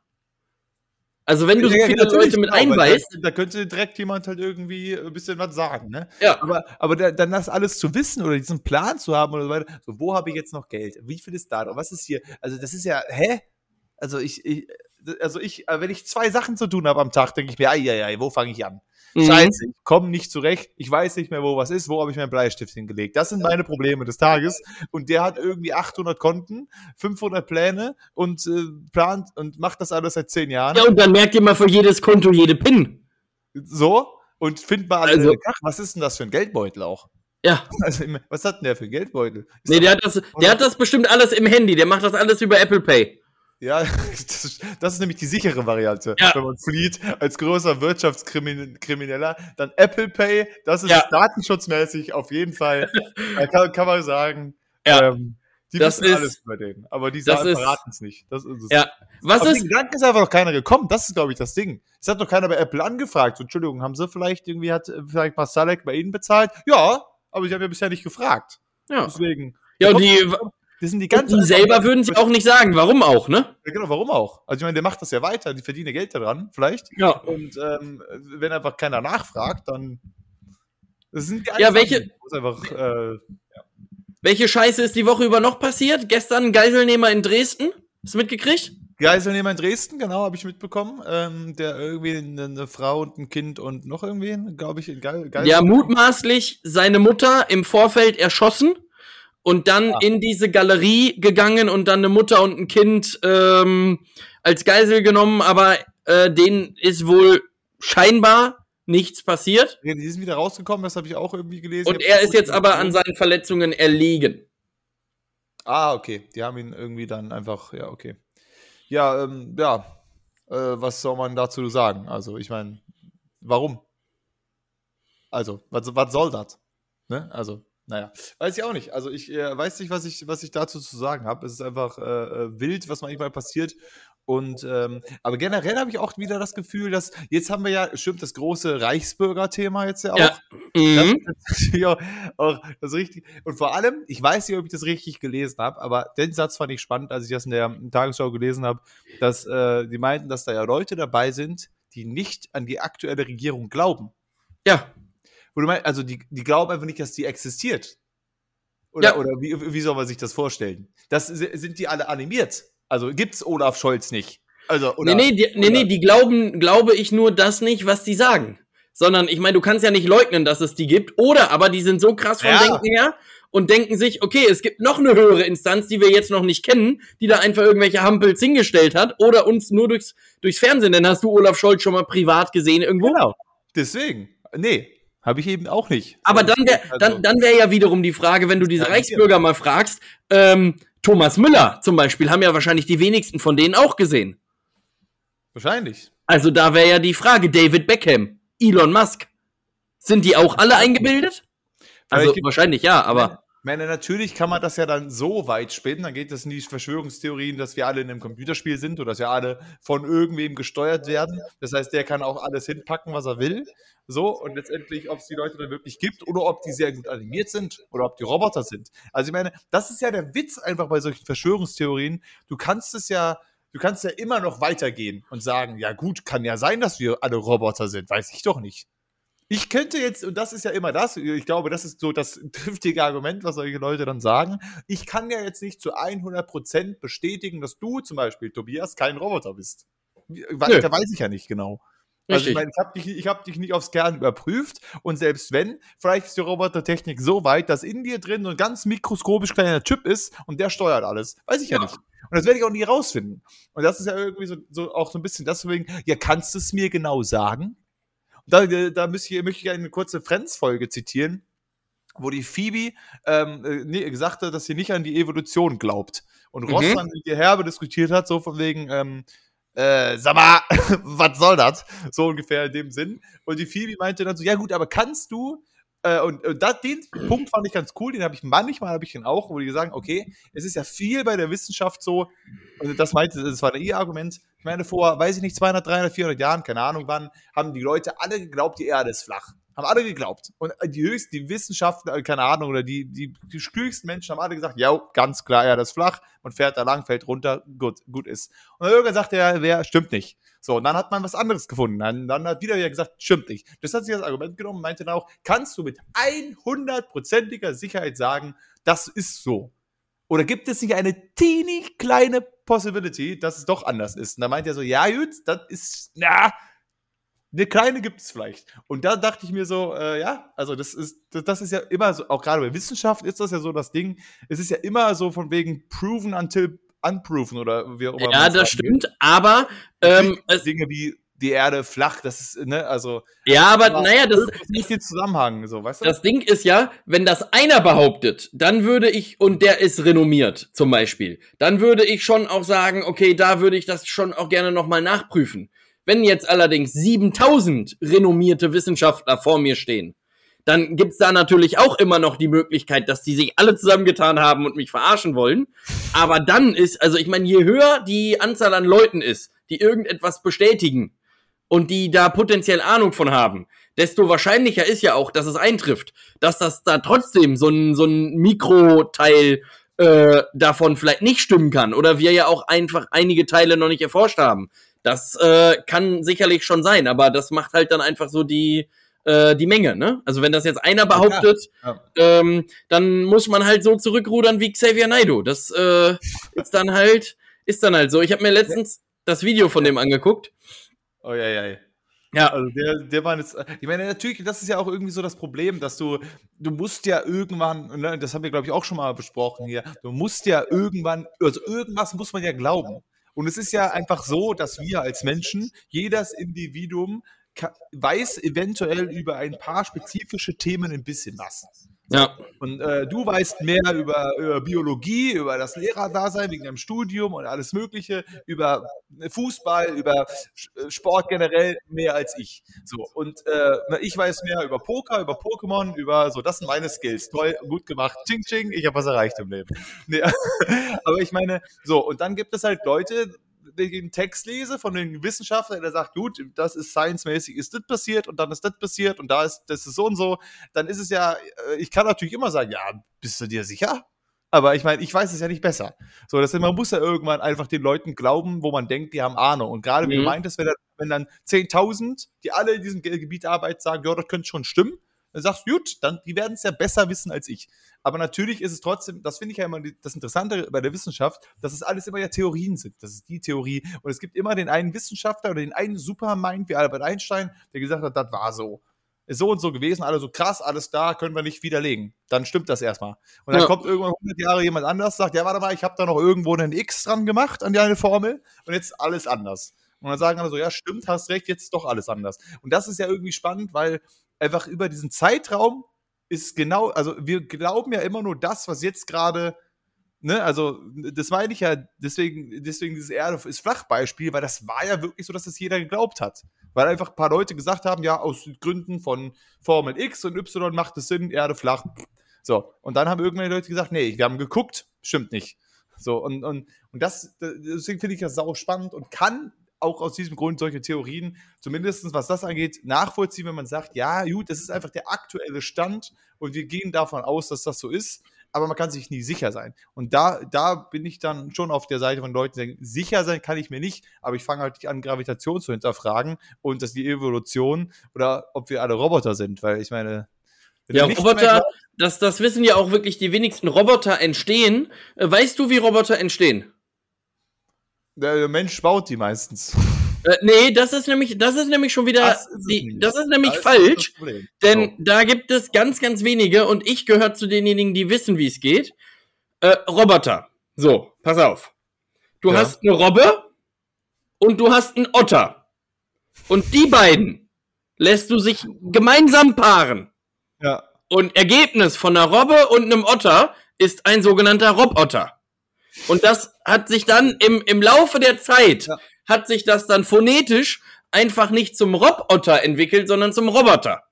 Also wenn du so viele Leute mit genau, einweist. Da, da, könnte direkt jemand halt irgendwie ein bisschen was sagen, ne? Ja. Aber, aber da, dann das alles zu wissen oder diesen Plan zu haben oder so weiter, so, wo habe ich jetzt noch Geld? Wie viel ist da? Was ist hier? Also das ist ja, hä? Also ich, ich also ich, wenn ich zwei Sachen zu tun habe am Tag, denke ich mir, ai, ai, wo fange ich an? Mhm. Scheiße, ich komme nicht zurecht, ich weiß nicht mehr, wo was ist, wo habe ich meinen Bleistift hingelegt. Das sind meine Probleme des Tages. Und der hat irgendwie 800 Konten, 500 Pläne und äh, plant und macht das alles seit zehn Jahren. Ja, und dann merkt ihr mal für jedes Konto jede PIN. So, und findet mal alle, also, ach, was ist denn das für ein Geldbeutel auch? Ja. <laughs> Also, was hat denn der für ein Geldbeutel? Ist nee, der hat, das, der hat das bestimmt alles im Handy, der macht das alles über Apple Pay. Ja, <laughs> das ist, das ist, nämlich die sichere Variante. Ja. Wenn man flieht als großer Wirtschaftskrimineller, dann Apple Pay, das ist ja. datenschutzmäßig auf jeden Fall, da kann, kann man sagen, ja. ähm, die das wissen ist, alles über den, aber die verraten es nicht. Das ist es. Ja. Was Auf ist? Den Gedanken ist einfach noch keiner gekommen. Das ist, glaube ich, das Ding. Es hat noch keiner bei Apple angefragt. So, Entschuldigung, haben sie vielleicht irgendwie, hat vielleicht Masalek bei Ihnen bezahlt? Ja, aber sie haben ja bisher nicht gefragt. Ja. Deswegen. Ja, und die, das sind die ganz die selber würden sie auch nicht sagen. Warum auch, ne? Ja, genau, warum auch? Also ich meine, der macht das ja weiter, die verdienen Geld daran, vielleicht. Ja. Und ähm, wenn einfach keiner nachfragt, dann. Das sind die ja, welche. Einfach, äh, ja. Welche Scheiße ist die Woche über noch passiert? Gestern ein Geiselnehmer in Dresden. Hast du mitgekriegt? Geiselnehmer in Dresden, genau, habe ich mitbekommen. Ähm, der irgendwie eine, eine, Frau und ein Kind und noch irgendwen, glaube ich, in Geisel Ja, mutmaßlich seine Mutter im Vorfeld erschossen und dann ja. in diese Galerie gegangen und dann eine Mutter und ein Kind ähm, als Geisel genommen, aber äh, denen ist wohl scheinbar nichts passiert. Ja, die sind wieder rausgekommen, das habe ich auch irgendwie gelesen. Und er ist jetzt aber an seinen Verletzungen erlegen. Ah, okay. Die haben ihn irgendwie dann einfach, ja, okay. Ja, ähm, ja. Äh, was soll man dazu sagen? Also, ich meine, warum? Also, was, was soll das? Ne? Also, naja, weiß ich auch nicht. Also ich äh, weiß nicht, was ich, was ich dazu zu sagen habe. Es ist einfach äh, äh, wild, was manchmal passiert. Und ähm, aber generell habe ich auch wieder das Gefühl, dass jetzt haben wir ja, stimmt, das große Reichsbürger-Thema jetzt ja auch. Ja. Mhm. Das, auch, auch das richtig. Und vor allem, ich weiß nicht, ob ich das richtig gelesen habe, aber den Satz fand ich spannend, als ich das in der Tagesschau gelesen habe, dass äh, die meinten, dass da ja Leute dabei sind, die nicht an die aktuelle Regierung glauben. Ja wo du meinst, also die, die glauben einfach nicht, dass die existiert. Oder, ja. oder wie, wie soll man sich das vorstellen? Das sind die alle animiert. Also gibt's Olaf Scholz nicht. Also, oder, nee, nee, die, nee, nee, die glauben, glaube ich, nur das nicht, was die sagen. Sondern, ich meine, du kannst ja nicht leugnen, dass es die gibt. Oder aber die sind so krass vom ja. Denken her und denken sich, okay, es gibt noch eine höhere Instanz, die wir jetzt noch nicht kennen, die da einfach irgendwelche Hampels hingestellt hat oder uns nur durchs, durchs Fernsehen. Denn hast du Olaf Scholz schon mal privat gesehen irgendwo? Genau. Deswegen. Nee, habe ich eben auch nicht. Aber dann wäre also, dann, dann wär ja wiederum die Frage, wenn du diese Reichsbürger mal fragst, ähm, Thomas Müller zum Beispiel, haben ja wahrscheinlich die wenigsten von denen auch gesehen. Wahrscheinlich. Also da wäre ja die Frage, David Beckham, Elon Musk, sind die auch alle eingebildet? Also wahrscheinlich ja, aber meine, natürlich kann man das ja dann so weit spinnen, dann geht es in die Verschwörungstheorien, dass wir alle in einem Computerspiel sind oder dass wir alle von irgendwem gesteuert werden. Das heißt, der kann auch alles hinpacken, was er will. So, und letztendlich, ob es die Leute dann wirklich gibt oder ob die sehr gut animiert sind oder ob die Roboter sind. Also ich meine, das ist ja der Witz einfach bei solchen Verschwörungstheorien. Du kannst es ja, du kannst ja immer noch weitergehen und sagen, ja gut, kann ja sein, dass wir alle Roboter sind, weiß ich doch nicht. Ich könnte jetzt, und das ist ja immer das, ich glaube, das ist so das <laughs> triftige Argument, was solche Leute dann sagen. Ich kann ja jetzt nicht zu 100% bestätigen, dass du zum Beispiel, Tobias, kein Roboter bist. Weil, da weiß ich ja nicht genau. Also ich meine, ich habe dich, hab dich nicht aufs Kern überprüft und selbst wenn, vielleicht ist die Robotertechnik so weit, dass in dir drin so ein ganz mikroskopisch kleiner Chip ist und der steuert alles. Weiß ich ja, ja nicht. Und das werde ich auch nie rausfinden. Und das ist ja irgendwie so, so auch so ein bisschen deswegen, ja, kannst du es mir genau sagen? Da, da möchte ich, möchte ich eine kurze Friends-Folge zitieren. wo die Phoebe ähm, äh, gesagt hat, dass sie nicht an die Evolution glaubt. Und Ross Mhm. dann mit ihr herbe diskutiert hat, so von wegen, ähm, äh, sag mal, <laughs> was soll das? So ungefähr in dem Sinn. Und die Phoebe meinte dann so, ja gut, aber kannst du, äh, und, und das, den Punkt fand ich ganz cool, den habe ich manchmal, habe ich den auch, wo die sagen, okay, es ist ja viel bei der Wissenschaft so, und das meinte, das war ihr Argument, ich meine, vor, weiß ich nicht, 200, 300, 400 Jahren, keine Ahnung wann, haben die Leute alle geglaubt, die Erde ist flach. Haben alle geglaubt. Und die höchsten, die Wissenschaftler, keine Ahnung, oder die, die, die klügsten Menschen haben alle gesagt, ja, ganz klar, Erde ist flach, man fährt da lang, fällt runter, gut, gut ist. Und dann irgendwann sagte er, wer, stimmt nicht. So, und dann hat man was anderes gefunden. Dann, dann hat wieder wer gesagt, stimmt nicht. Das hat sich das Argument genommen und meinte dann auch, kannst du mit 100%iger Sicherheit sagen, das ist so? Oder gibt es nicht eine teeny kleine Possibility, dass es doch anders ist? Und da meint er so, ja, gut, das ist, na, eine kleine gibt es vielleicht. Und da dachte ich mir so, äh, ja, also das ist, das, das ist ja immer so, auch gerade bei Wissenschaft ist das ja so das Ding, es ist ja immer so von wegen proven until unproven oder wie auch immer. Ja, das stimmt, aber ähm, Dinge wie die Erde flach, das ist, ne, also ja, aber naja, das, das ist nicht den Zusammenhang, so, weißt du? Das Ding ist ja, wenn das einer behauptet, dann würde ich, und der ist renommiert zum Beispiel, dann würde ich schon auch sagen, okay, da würde ich das schon auch gerne nochmal nachprüfen. Wenn jetzt allerdings 7000 renommierte Wissenschaftler vor mir stehen, dann gibt's da natürlich auch immer noch die Möglichkeit, dass die sich alle zusammengetan haben und mich verarschen wollen. Aber dann ist, also ich meine, je höher die Anzahl an Leuten ist, die irgendetwas bestätigen und die da potenziell Ahnung von haben, desto wahrscheinlicher ist ja auch, dass es eintrifft, dass das da trotzdem so ein, so ein Mikroteil äh, davon vielleicht nicht stimmen kann oder wir ja auch einfach einige Teile noch nicht erforscht haben. Das äh, kann sicherlich schon sein, aber das macht halt dann einfach so die, äh, die Menge, ne? Also wenn das jetzt einer behauptet, Ja. ähm, dann muss man halt so zurückrudern wie Xavier Naidoo. Das äh, ist dann halt, ist dann halt so. Ich habe mir letztens das Video von dem angeguckt. Oh ja, ja, ja. Ja, Also der, der war jetzt, ich meine, natürlich, das ist ja auch irgendwie so das Problem, dass du, du musst ja irgendwann, ne, das haben wir, glaube ich, auch schon mal besprochen hier, du musst ja irgendwann, also irgendwas muss man ja glauben. Und es ist ja einfach so, dass wir als Menschen, jedes Individuum weiß eventuell über ein paar spezifische Themen ein bisschen was. Ja. Und äh, du weißt mehr über, über Biologie, über das Lehrerdasein wegen deinem Studium und alles Mögliche, über Fußball, über äh, Sport generell mehr als ich. So und äh, ich weiß mehr über Poker, über Pokémon, über so. Das sind meine Skills. Toll, gut gemacht. Ching ching. Ich habe was erreicht im Leben. <laughs> Nee, aber ich meine, so und dann gibt es halt Leute, den Text lese von den Wissenschaftlern, der sagt, gut, das ist science-mäßig, ist das passiert und dann ist das passiert und da ist das ist so und so, dann ist es ja, äh, ich kann natürlich immer sagen, ja, bist du dir sicher? Aber ich meine, ich weiß es ja nicht besser. So, das, man muss ja irgendwann einfach den Leuten glauben, wo man denkt, die haben Ahnung. Und gerade wie du Mhm. meintest, wenn, dann- wenn dann 10.000, die alle in diesem Ge- Gebiet arbeiten, sagen, ja, das könnte schon stimmen, dann sagst du, gut, dann, die werden es ja besser wissen als ich. Aber natürlich ist es trotzdem, das finde ich ja immer das Interessante bei der Wissenschaft, dass es alles immer ja Theorien sind. Das ist die Theorie. Und es gibt immer den einen Wissenschaftler oder den einen Supermind wie Albert Einstein, der gesagt hat, das war so. Ist so und so gewesen, alle so krass, alles da, können wir nicht widerlegen. Dann stimmt das erstmal. Und dann Ja. kommt irgendwann 100 Jahre jemand anders, sagt, ja, warte mal, ich habe da noch irgendwo einen X dran gemacht an die eine Formel und jetzt alles anders. Und dann sagen alle so, ja, stimmt, hast recht, jetzt ist doch alles anders. Und das ist ja irgendwie spannend, weil einfach über diesen Zeitraum ist genau, also wir glauben ja immer nur das, was jetzt gerade, ne, also das meine ich ja, deswegen, deswegen dieses Erde ist Flachbeispiel, weil das war ja wirklich so, dass das jeder geglaubt hat. Weil einfach ein paar Leute gesagt haben, ja, aus Gründen von Formel X und Y macht es Sinn, Erde flach. So, und dann haben irgendwelche Leute gesagt, nee, wir haben geguckt, stimmt nicht. So, und, und, und das, deswegen finde ich das sau spannend und kann auch aus diesem Grund solche Theorien, zumindest was das angeht, nachvollziehen, wenn man sagt, ja, gut, das ist einfach der aktuelle Stand und wir gehen davon aus, dass das so ist, aber man kann sich nie sicher sein. Und da, da bin ich dann schon auf der Seite von Leuten, die sagen, sicher sein kann ich mir nicht, aber ich fange halt nicht an, Gravitation zu hinterfragen und dass die Evolution oder ob wir alle Roboter sind, weil ich meine, Ja, Roboter, das, das wissen ja auch wirklich die wenigsten Roboter entstehen. Äh, weißt du, wie Roboter entstehen? Der Mensch baut die meistens. Äh, nee, das ist nämlich, das ist nämlich schon wieder, Das ist die, das ist nämlich falsch, das Problem. denn da gibt es ganz, ganz wenige und ich gehöre zu denjenigen, die wissen, wie es geht. Äh, Roboter. So, pass auf. Du Ja. hast eine Robbe und du hast einen Otter. Und die beiden lässt du sich gemeinsam paaren. So. Ja. Und Ergebnis von einer Robbe und einem Otter ist ein sogenannter Robotter. Und das hat sich dann im, im Laufe der Zeit, ja. hat sich das dann phonetisch einfach nicht zum Robotter entwickelt, sondern zum Roboter.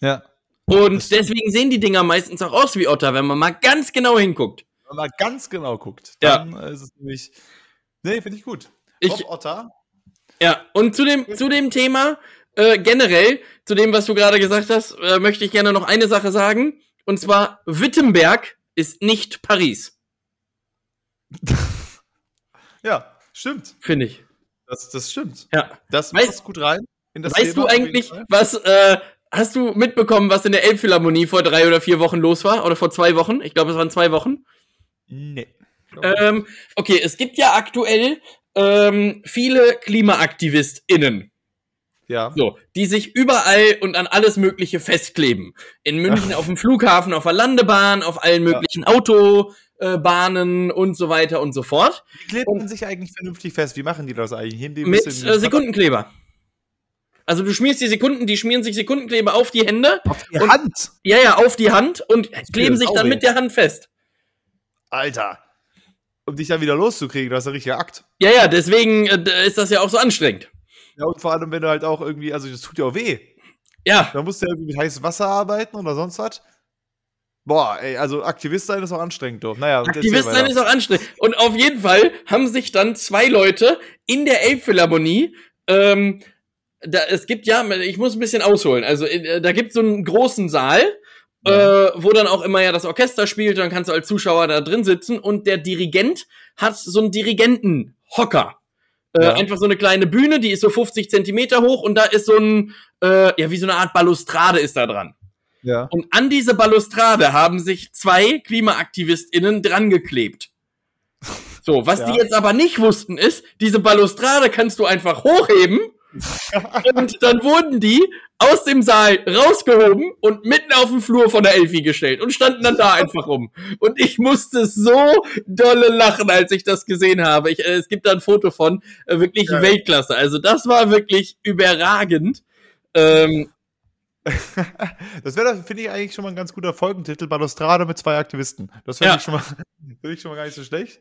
Ja. Und deswegen sehen die Dinger meistens auch aus wie Otter, wenn man mal ganz genau hinguckt. Wenn man mal ganz genau guckt, dann ja. ist es nämlich. Nee, finde ich gut. Ich, Otter. Ja, und zu dem, zu dem Thema, äh, generell, zu dem, was du gerade gesagt hast, äh, möchte ich gerne noch eine Sache sagen. Und zwar, Wittenberg ist nicht Paris. <laughs> ja, stimmt. Finde ich. Das, das stimmt. Ja. Das passt gut rein. weißt Thema, du eigentlich, was, äh, hast du mitbekommen, was in der Elbphilharmonie vor drei oder vier Wochen los war? Oder vor zwei Wochen? Ich glaube, es waren zwei Wochen. Nee. Ähm, okay, es gibt ja aktuell ähm, viele KlimaaktivistInnen. Ja. So, die sich überall und an alles Mögliche festkleben. In München Ach. auf dem Flughafen, auf der Landebahn, auf allen möglichen ja. Autobahnen und so weiter und so fort. Wie klebt man sich eigentlich vernünftig fest? Wie machen die das eigentlich? Die mit äh, Sekundenkleber. Also du schmierst die Sekunden, die schmieren sich Sekundenkleber auf die Hände. Auf die und, Hand? Ja, ja, auf die Hand und kleben sich dann mit der Hand fest. Alter. Um dich dann wieder loszukriegen, das ist ein richtiger Akt. Ja, ja, deswegen äh, ist das ja auch so anstrengend. Ja, und vor allem, wenn du halt auch irgendwie, also das tut ja auch weh. Ja. Da musst du ja irgendwie mit heißem Wasser arbeiten oder sonst was. Boah, ey, also Aktivist sein ist auch anstrengend, doch. Naja, Aktivist sein ist auch anstrengend. Und auf jeden Fall haben sich dann zwei Leute in der Elbphilharmonie, ähm, da, es gibt ja, ich muss ein bisschen ausholen. Also, äh, da gibt es so einen großen Saal, ja. äh, wo dann auch immer ja das Orchester spielt, dann kannst du als Zuschauer da drin sitzen und der Dirigent hat so einen Dirigentenhocker. Äh, ja. Einfach so eine kleine Bühne, die ist so 50 Zentimeter hoch und da ist so ein, äh, ja, wie so eine Art Balustrade ist da dran. Ja. Und an diese Balustrade haben sich zwei KlimaaktivistInnen drangeklebt. So, was ja. die jetzt aber nicht wussten ist, diese Balustrade kannst du einfach hochheben <laughs> und dann wurden die aus dem Saal rausgehoben und mitten auf den Flur von der Elfi gestellt und standen dann da einfach rum. Und ich musste so dolle lachen, als ich das gesehen habe. Ich, äh, es gibt da ein Foto von, äh, wirklich ja. Weltklasse. Also das war wirklich überragend. Ähm, <laughs> das wäre, finde ich, eigentlich schon mal ein ganz guter Folgentitel: Balustrade mit zwei Aktivisten. Das finde ja. ich, schon mal, <laughs> find ich schon mal gar nicht so schlecht.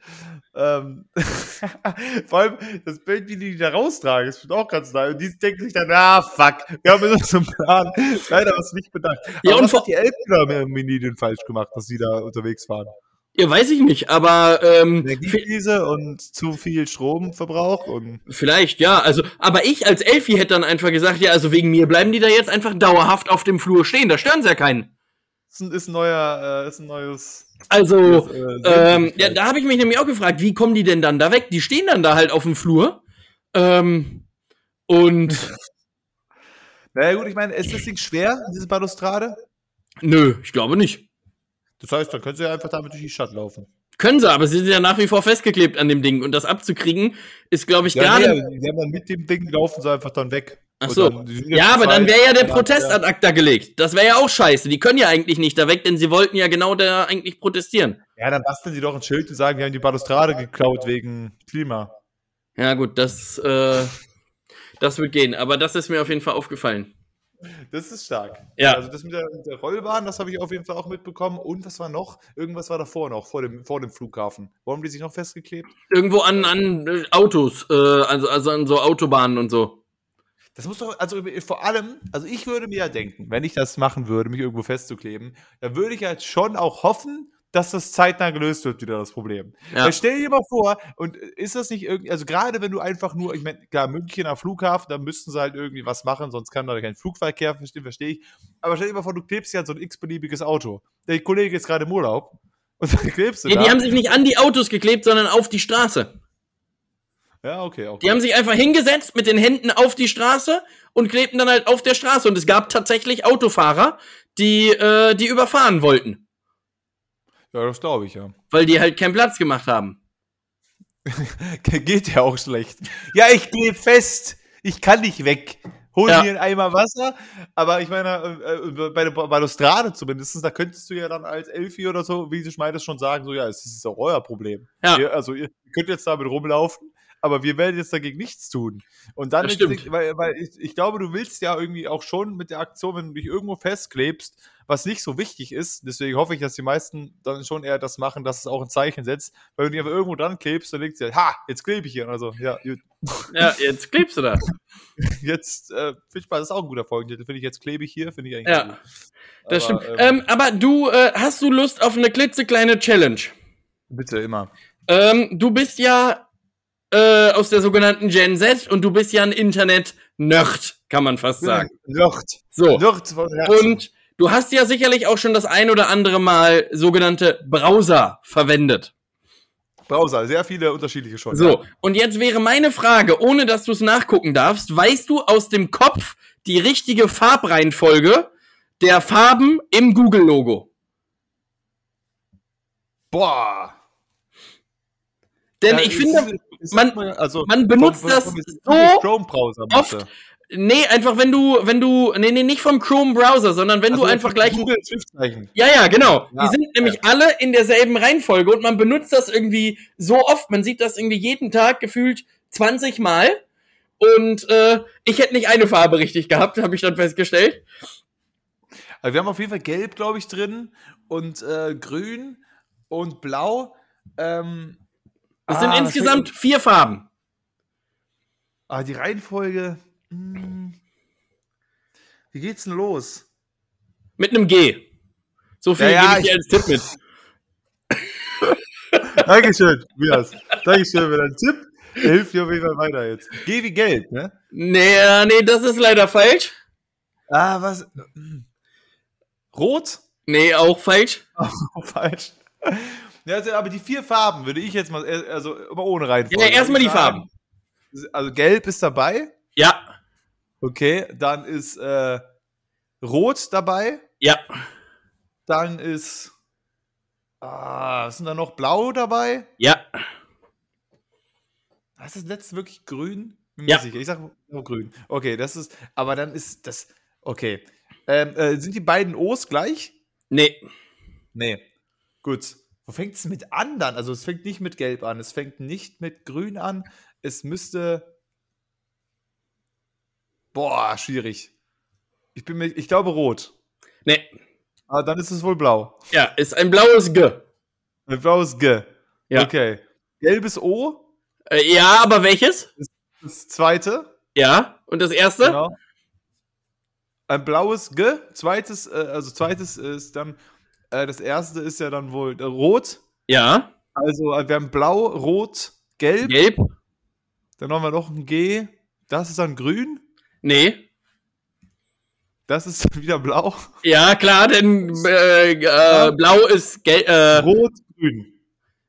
Ähm, <laughs> vor allem das Bild, wie die da raustragen, ist auch ganz neu. Und die denken sich dann: Ah, fuck, wir haben immer so einen Plan. Leider was nicht bedacht. Ja, Aber und hat die Elbphilharmonie falsch gemacht, dass sie da unterwegs waren? Ja, weiß ich nicht, aber ähm, Energiekrise und zu viel Stromverbrauch und vielleicht ja, also aber ich als Elfi hätte dann einfach gesagt, ja, also wegen mir bleiben die da jetzt einfach dauerhaft auf dem Flur stehen, da stören sie ja keinen. Ist ein, ist ein neuer, äh, ist ein neues. Also, äh, ähm, ja, da habe ich mich nämlich auch gefragt, wie kommen die denn dann da weg? Die stehen dann da halt auf dem Flur. Ähm, und. <laughs> naja, gut, ich meine, ist das Ding schwer, diese Balustrade? Nö, ich glaube nicht. Das heißt, dann können sie ja einfach damit durch die Stadt laufen. Können sie, aber sie sind ja nach wie vor festgeklebt an dem Ding. Und das abzukriegen, ist, glaube ich, ja, gar nee, nicht. Haben dann mit dem Ding laufen sie einfach dann weg. Ach so. Dann, ja, aber dann wäre ja der Protest ad acta gelegt. Das wäre ja auch scheiße. Die können ja eigentlich nicht da weg, denn sie wollten ja genau da eigentlich protestieren. Ja, dann basteln sie doch ein Schild und sagen, wir haben die Balustrade geklaut wegen Klima. Ja, gut, das, äh, das wird gehen. Aber das ist mir auf jeden Fall aufgefallen. Das ist stark. Ja. Also das mit der, mit der, Rollbahn, das habe ich auf jeden Fall auch mitbekommen. Und was war noch? Irgendwas war davor noch, vor dem, vor dem Flughafen. Wo haben die sich noch festgeklebt? Irgendwo an, an äh, Autos, äh, also, also an so Autobahnen und so. Das muss doch, also vor allem, also ich würde mir ja denken, wenn ich das machen würde, mich irgendwo festzukleben, dann würde ich halt schon auch hoffen, dass das zeitnah gelöst wird, wieder das Problem. Ja. Stell dir mal vor, und ist das nicht irgendwie, also gerade wenn du einfach nur, ich meine, klar, München am Flughafen, da müssten sie halt irgendwie was machen, sonst kann da kein Flugverkehr verstehen, verstehe ich. Aber stell dir mal vor, du klebst ja so ein x-beliebiges Auto. Der Kollege ist gerade im Urlaub <laughs> und dann klebst du ja, da. Die haben sich nicht an die Autos geklebt, sondern auf die Straße. Ja, okay, okay. Die haben sich einfach hingesetzt mit den Händen auf die Straße und klebten dann halt auf der Straße. Und es gab tatsächlich Autofahrer, die, äh, die überfahren wollten. Ja, das glaube ich, ja. Weil die halt keinen Platz gemacht haben. <laughs> Geht ja auch schlecht. Ja, ich gehe fest. Ich kann nicht weg. Hol ja. mir einen Eimer Wasser. Aber ich meine, äh, bei der Balustrade zumindest, da könntest du ja dann als Elfi oder so, wie du meintest, schon sagen, so, ja, es ist auch euer Problem. Ja. Ihr, also, ihr könnt jetzt damit rumlaufen. Aber wir werden jetzt dagegen nichts tun. Und dann, Das ist- stimmt. weil, weil ich, ich glaube, du willst ja irgendwie auch schon mit der Aktion, wenn du dich irgendwo festklebst, was nicht so wichtig ist. Deswegen hoffe ich, dass die meisten dann schon eher das machen, dass es auch ein Zeichen setzt. Weil wenn du dich einfach irgendwo dran klebst, dann denkst du, ja, ha, jetzt klebe ich hier. Also, ja. Ja, jetzt klebst du da. <laughs> jetzt, äh, viel Spaß, das ist auch ein guter Folgentitel. Finde ich, jetzt klebe ich hier, finde ich eigentlich Ja. gut. Das Aber, stimmt. ähm, Ähm, aber du, äh, hast du Lust auf eine klitzekleine Challenge? bitte immer. Ähm, du bist ja äh, aus der sogenannten Gen Z und du bist ja ein Internet-Nerd, kann man fast sagen. Nerd. So. Nerd. Und du hast ja sicherlich auch schon das ein oder andere Mal sogenannte Browser verwendet. Browser, sehr viele unterschiedliche schon. So, und jetzt wäre meine Frage, ohne dass du es nachgucken darfst, weißt du aus dem Kopf die richtige Farbreihenfolge der Farben im Google-Logo? Boah. Denn Ja, ich finde, man- also, man benutzt vom- das vom- so Chrome-Browser oft, nee, einfach wenn du, wenn du, nee, nee, nicht vom Chrome-Browser, sondern wenn du Also einfach gleich Google. Ja, ja, genau. Ja, die sind nämlich alle in derselben Reihenfolge und man benutzt das irgendwie so oft. Man sieht das irgendwie jeden Tag gefühlt 20 Mal. Und äh, ich hätte nicht eine Farbe richtig gehabt, habe ich dann festgestellt. Also wir haben auf jeden Fall Gelb, glaube ich, drin und äh, Grün und Blau. Ähm, Es ah, sind insgesamt vier Farben. Ah, die Reihenfolge. Hm. Wie geht's denn los? Mit einem G. So viel Ja, ja, gebe ich dir als Tipp mit. <laughs> Dankeschön, Mias. Dankeschön für deinen Tipp. Der hilft dir auf jeden Fall weiter jetzt. Geh wie Gelb, ne? Nee, nee, das ist leider falsch. Ah, was? Rot? Nee, auch falsch. <laughs> Oh, falsch. Ja, also, aber die vier Farben würde ich jetzt mal, äh, also aber ohne Reihenfolge. Ja, erstmal die sagen, Also Gelb ist dabei. Ja, Okay, dann ist äh, Rot dabei. ja. Dann ist. Ah, sind da noch? Blau dabei? Ja, Was ist das letzte wirklich grün? Bin Ja. sicher. Ich sag nur grün. Okay, das ist. Aber dann ist das. Okay. Ähm, äh, sind die beiden O's gleich? nee. Nee. Gut. Wo fängt es mit an dann? Also es fängt nicht mit Gelb an, es fängt nicht mit Grün an. Es müsste. Boah, schwierig. Ich bin mir, ich glaube rot. Nee. Aber dann ist es wohl blau. Ja, ist ein blaues G. Ein blaues G. Ja. Okay. Gelbes O, Äh, ja, aber welches? das zweite. Ja. Und das erste? Genau. Ein blaues G, zweites, äh, also zweites ist dann, äh, das erste ist ja dann wohl äh, rot. Ja. Also äh, wir haben blau, rot, gelb. Gelb? Dann haben wir noch ein G. Das ist dann grün. Nee. Das ist <laughs> wieder blau. Ja, klar, denn äh, äh, blau ist gelb, äh, Rot, grün.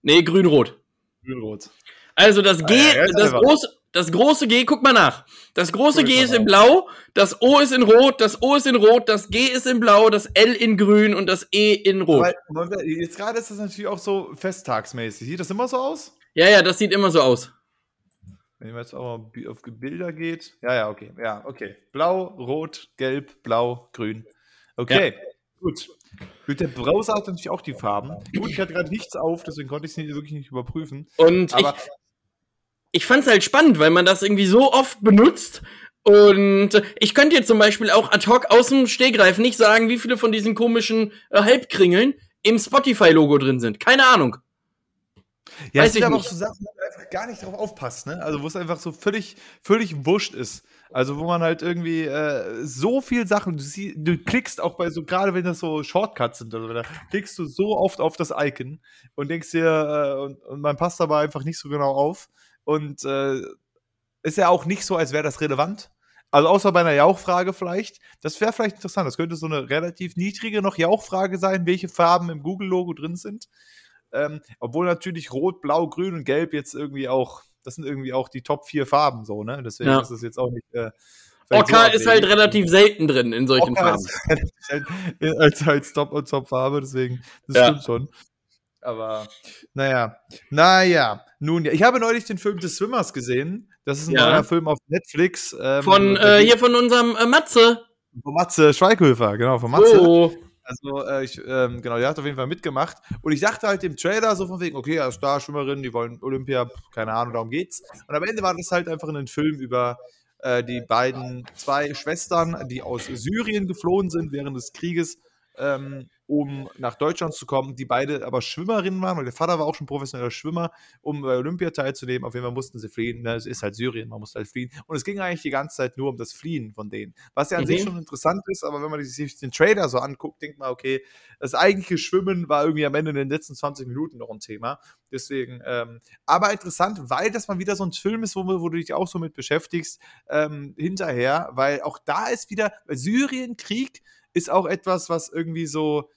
nee, grün-rot. Grün, rot. Also das G, Ah, ja, das große, das große G, guck mal nach. Das große G ist in blau, das O ist in rot, das O ist in rot, das G ist in blau, das L in grün und das E in rot. Moment, jetzt gerade ist das natürlich auch so festtagsmäßig. Sieht das immer so aus? Ja, ja, das sieht immer so aus. Wenn man jetzt auch mal auf Bilder geht. Ja, ja, okay. Ja, okay. Blau, rot, gelb, blau, grün. Okay, gut. Gut, der Browser hat natürlich auch die Farben. Gut, ich hatte gerade nichts auf, deswegen konnte ich es nicht, wirklich nicht überprüfen. Und Aber ich, ich fand's halt spannend, weil man das irgendwie so oft benutzt. Und ich könnte jetzt zum Beispiel auch ad hoc aus dem Stegreif nicht sagen, wie viele von diesen komischen äh, Halbkringeln im Spotify-Logo drin sind. Keine Ahnung. Ja, Weiß es ich aber auch so Sachen, wo du einfach gar nicht drauf aufpasst, ne? Also wo es einfach so völlig, völlig wurscht ist. Also wo man halt irgendwie äh, so viel Sachen, du, sie, du klickst auch bei so, gerade wenn das so Shortcuts sind oder so, da klickst du so oft auf das Icon und denkst dir, äh, und, und man passt dabei einfach nicht so genau auf. Und äh, ist ja auch nicht so, als wäre das relevant. Also außer bei einer Jauchfrage vielleicht. Das wäre vielleicht interessant. Das könnte so eine relativ niedrige noch Jauchfrage sein, welche Farben im Google-Logo drin sind. Ähm, obwohl natürlich Rot, Blau, Grün und Gelb jetzt irgendwie auch, das sind irgendwie auch die Top 4 Farben so, ne? Deswegen Ja. ist es jetzt auch nicht. Äh, Orca so ist halt relativ selten drin in solchen Orca Farben. ist halt <laughs> als, als Top- und Top-Farbe, deswegen, das Ja. stimmt schon. Aber, naja, naja, nun ja. Ich habe neulich den Film des Swimmers gesehen. Das ist ein Ja. neuer Film auf Netflix. Ähm, Von äh, hier von unserem äh, Matze. um Matze Schweighöfer, genau, von Matze. Oh. Also, äh, ich, ähm, genau, der hat auf jeden Fall mitgemacht. Und ich dachte halt im Trailer so von wegen, okay, ja, Star-Schwimmerin, die wollen Olympia, keine Ahnung, darum geht's. Und am Ende war das halt einfach ein Film über äh, die beiden, zwei Schwestern, die aus Syrien geflohen sind während des Krieges ähm, um nach Deutschland zu kommen, die beide aber Schwimmerinnen waren, weil der Vater war auch schon professioneller Schwimmer, um bei Olympia teilzunehmen. Auf jeden Fall mussten sie fliehen. Ne? Es ist halt Syrien, man muss halt fliehen. Und es ging eigentlich die ganze Zeit nur um das Fliehen von denen. Was ja an mhm. sich schon interessant ist, aber wenn man sich den Trailer so anguckt, denkt man, okay, das eigentliche Schwimmen war irgendwie am Ende in den letzten 20 Minuten noch ein Thema. Deswegen, ähm, aber interessant, weil das mal wieder so ein Film ist, wo, wo du dich auch so mit beschäftigst, ähm, hinterher, weil auch da ist wieder, Syrien, Krieg, ist auch etwas, was irgendwie so.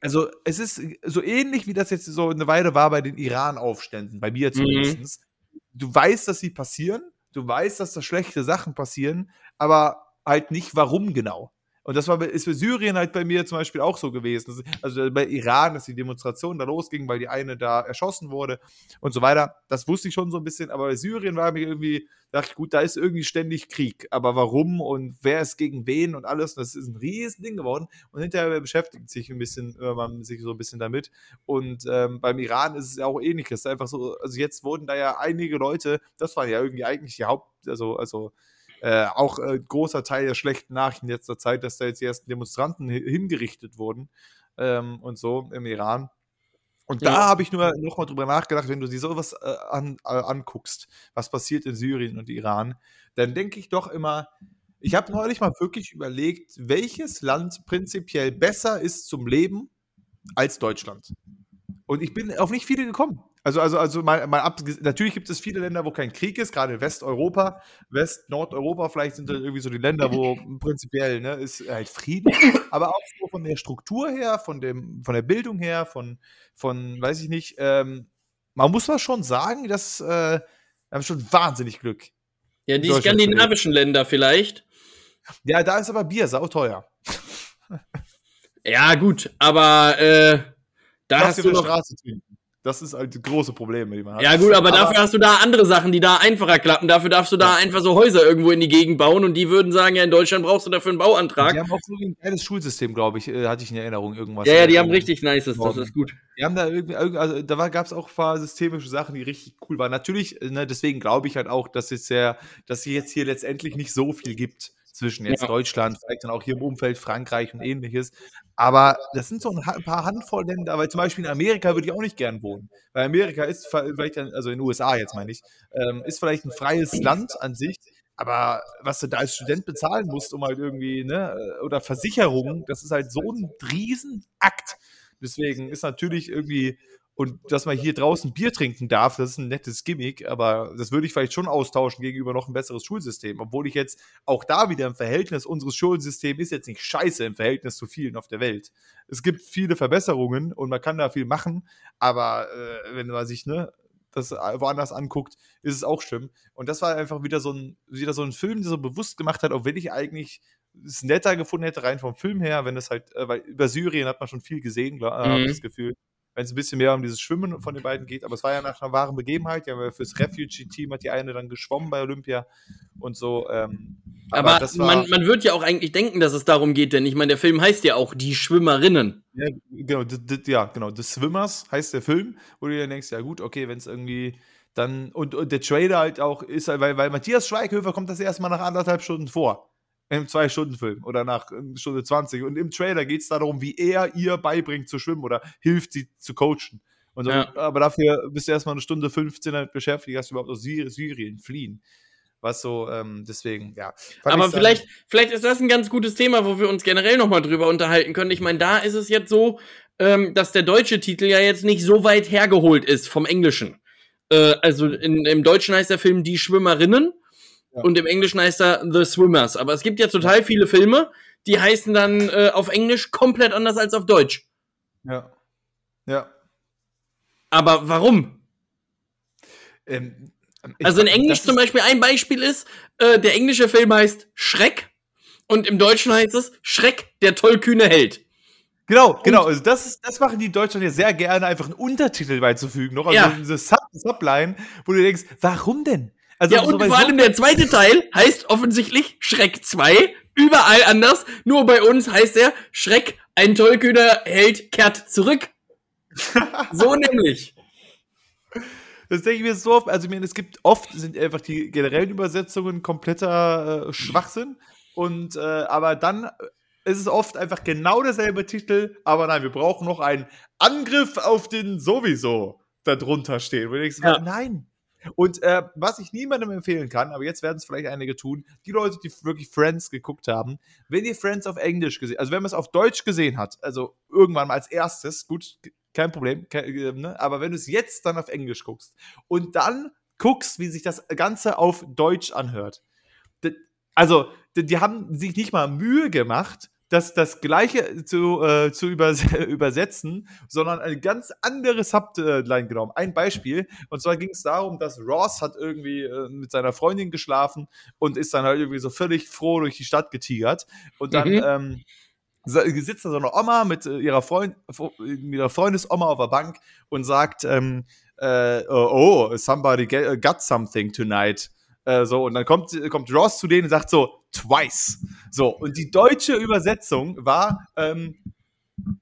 Also, es ist so ähnlich, wie das jetzt so eine Weile war bei den Iran-Aufständen, bei mir zumindest. Mhm. Du weißt, dass sie passieren, du weißt, dass da schlechte Sachen passieren, aber halt nicht, warum genau. Und das war, ist für Syrien halt bei mir zum Beispiel auch so gewesen. Also bei Iran, dass die Demonstration da losging, weil die eine da erschossen wurde und so weiter. Das wusste ich schon so ein bisschen. Aber bei Syrien war mir irgendwie, dachte ich, gut, da ist irgendwie ständig Krieg. Aber warum und wer ist gegen wen und alles. das ist ein riesen Ding geworden. Und hinterher beschäftigt sich ein bisschen, man sich so ein bisschen damit. Und ähm, beim Iran ist es ja auch ähnliches. Einfach so, also jetzt wurden da ja einige Leute, das waren ja irgendwie eigentlich die Haupt, also, also äh, auch äh, großer Teil der schlechten Nachrichten letzter Zeit, dass da jetzt die ersten Demonstranten hingerichtet wurden ähm, und so im Iran. Und ja. da habe ich nur noch mal drüber nachgedacht, wenn du dir sowas äh, an, äh, anguckst, was passiert in Syrien und Iran, dann denke ich doch immer, ich habe neulich mal wirklich überlegt, welches Land prinzipiell besser ist zum Leben als Deutschland. Und ich bin auf nicht viele gekommen. Also, also, also mal, mal ab, natürlich gibt es viele Länder, wo kein Krieg ist, gerade Westeuropa, West-, Nordeuropa, vielleicht sind das irgendwie so die Länder, wo prinzipiell ne, ist halt Frieden, aber auch so von der Struktur her, von, dem, von der Bildung her, von, von weiß ich nicht, ähm, man muss mal schon sagen, dass äh, wir haben schon wahnsinnig Glück. Ja, die skandinavischen Länder vielleicht. Ja, da ist aber Bier sau teuer. ja, gut, aber äh, da das hast du noch, Straße trinken. Das ist halt das große Problem, die man hat. Ja, gut, aber, aber, dafür hast du da andere Sachen, die da einfacher klappen. Dafür darfst du da einfach so Häuser irgendwo in die Gegend bauen und die würden sagen, ja, in Deutschland brauchst du dafür einen Bauantrag. Die haben auch so ein geiles Schulsystem, glaube ich, äh, hatte ich in Erinnerung irgendwas. Ja, ja, die haben richtig nices, das ist gut. Die haben da irgendwie, also da gab es auch ein paar systemische Sachen, die richtig cool waren. Natürlich, ne, deswegen glaube ich halt auch, dass es ja, dass es jetzt hier letztendlich nicht so viel gibt zwischen jetzt ja. Deutschland, vielleicht dann auch hier im Umfeld Frankreich und ähnliches. Aber das sind so ein paar Handvoll Länder, weil zum Beispiel in Amerika würde ich auch nicht gern wohnen. Weil Amerika ist vielleicht, also in den USA jetzt meine ich, ähm, ist vielleicht ein freies Land an sich, aber was du da als Student bezahlen musst, um halt irgendwie, ne, oder Versicherungen, das ist halt so ein Riesenakt. Deswegen ist natürlich irgendwie und dass man hier draußen Bier trinken darf, das ist ein nettes Gimmick, aber das würde ich vielleicht schon austauschen gegenüber noch ein besseres Schulsystem. Obwohl ich jetzt auch da wieder im Verhältnis unseres Schulsystems ist jetzt nicht scheiße im Verhältnis zu vielen auf der Welt. Es gibt viele Verbesserungen und man kann da viel machen, aber äh, wenn man sich ne, das woanders anguckt, ist es auch schlimm. Und das war einfach wieder so ein, wieder so ein Film, der so bewusst gemacht hat, auch wenn ich eigentlich es netter gefunden hätte, rein vom Film her, wenn es halt, äh, weil über Syrien hat man schon viel gesehen, mhm. habe ich das Gefühl wenn es ein bisschen mehr um dieses Schwimmen von den beiden geht. Aber es war ja nach einer wahren Begebenheit. Ja, fürs Refugee-Team hat die eine dann geschwommen bei Olympia und so. Ähm, aber, aber man, man wird ja auch eigentlich denken, dass es darum geht, denn ich meine, der Film heißt ja auch Die Schwimmerinnen. Ja, genau, ja, genau. The Swimmers heißt der Film, wo du dir denkst, ja gut, okay, wenn es irgendwie dann und, und, der Trailer halt auch ist, weil, weil Matthias Schweighöfer kommt das erstmal nach anderthalb Stunden vor im Zwei-Stunden-Film oder nach Stunde 20. Und im Trailer geht es darum, wie er ihr beibringt zu schwimmen oder hilft sie zu coachen. So, ja. Aber dafür bist du erstmal eine Stunde 15 damit beschäftigt, dass du überhaupt aus Syrien fliehen. Was so, ähm, deswegen, ja. Aber vielleicht, vielleicht ist das ein ganz gutes Thema, wo wir uns generell nochmal drüber unterhalten können. Ich meine, da ist es jetzt so, ähm, dass der deutsche Titel ja jetzt nicht so weit hergeholt ist vom Englischen. Äh, also in, im Deutschen heißt der Film Die Schwimmerinnen und im Englischen heißt er The Swimmers. Aber es gibt ja total viele Filme, die heißen dann äh, auf Englisch komplett anders als auf Deutsch. Ja. Ja. Aber warum? Ähm, also in Englisch zum Beispiel ein Beispiel ist, äh, der englische Film heißt Schreck und im Deutschen heißt es Schreck, der tollkühne Held. Genau, genau. Also das, ist, das machen die Deutschen ja sehr gerne, einfach einen Untertitel beizufügen. Noch also ja. diese Sub Subline, wo du denkst, warum denn? Also ja, und vor allem der zweite Teil heißt offensichtlich Schreck 2, überall anders. Nur bei uns heißt er Schreck, ein tollkühner Held kehrt zurück. <laughs> so nämlich. Das denke ich mir so oft. Also, ich meine, es gibt oft sind einfach die generellen Übersetzungen kompletter äh, Schwachsinn. Und, äh, aber dann ist es oft einfach genau derselbe Titel. Aber nein, wir brauchen noch einen Angriff auf den sowieso darunter stehen. Wo du denkst, ja. nein. Und äh, was ich niemandem empfehlen kann, aber jetzt werden es vielleicht einige tun, die Leute, die wirklich Friends geguckt haben, wenn ihr Friends auf Englisch gesehen, also wenn man es auf Deutsch gesehen hat, also irgendwann mal als erstes, gut, kein Problem, kein, äh, ne? aber wenn du es jetzt dann auf Englisch guckst und dann guckst, wie sich das Ganze auf Deutsch anhört, also die haben sich nicht mal Mühe gemacht, das, das Gleiche zu, äh, zu übers <laughs> übersetzen, sondern eine ganz andere Subline genommen. Ein Beispiel, und zwar ging es darum, dass Ross hat irgendwie äh, mit seiner Freundin geschlafen und ist dann halt irgendwie so völlig froh durch die Stadt getigert. Und dann mhm. ähm, sitzt da so eine Oma mit äh, ihrer Freund, mit ihrer Freundesoma auf der Bank und sagt, ähm, äh, oh, oh somebody get, got something tonight. Äh, so, und dann kommt, kommt Ross zu denen und sagt so, twice. So, und die deutsche Übersetzung war, ähm,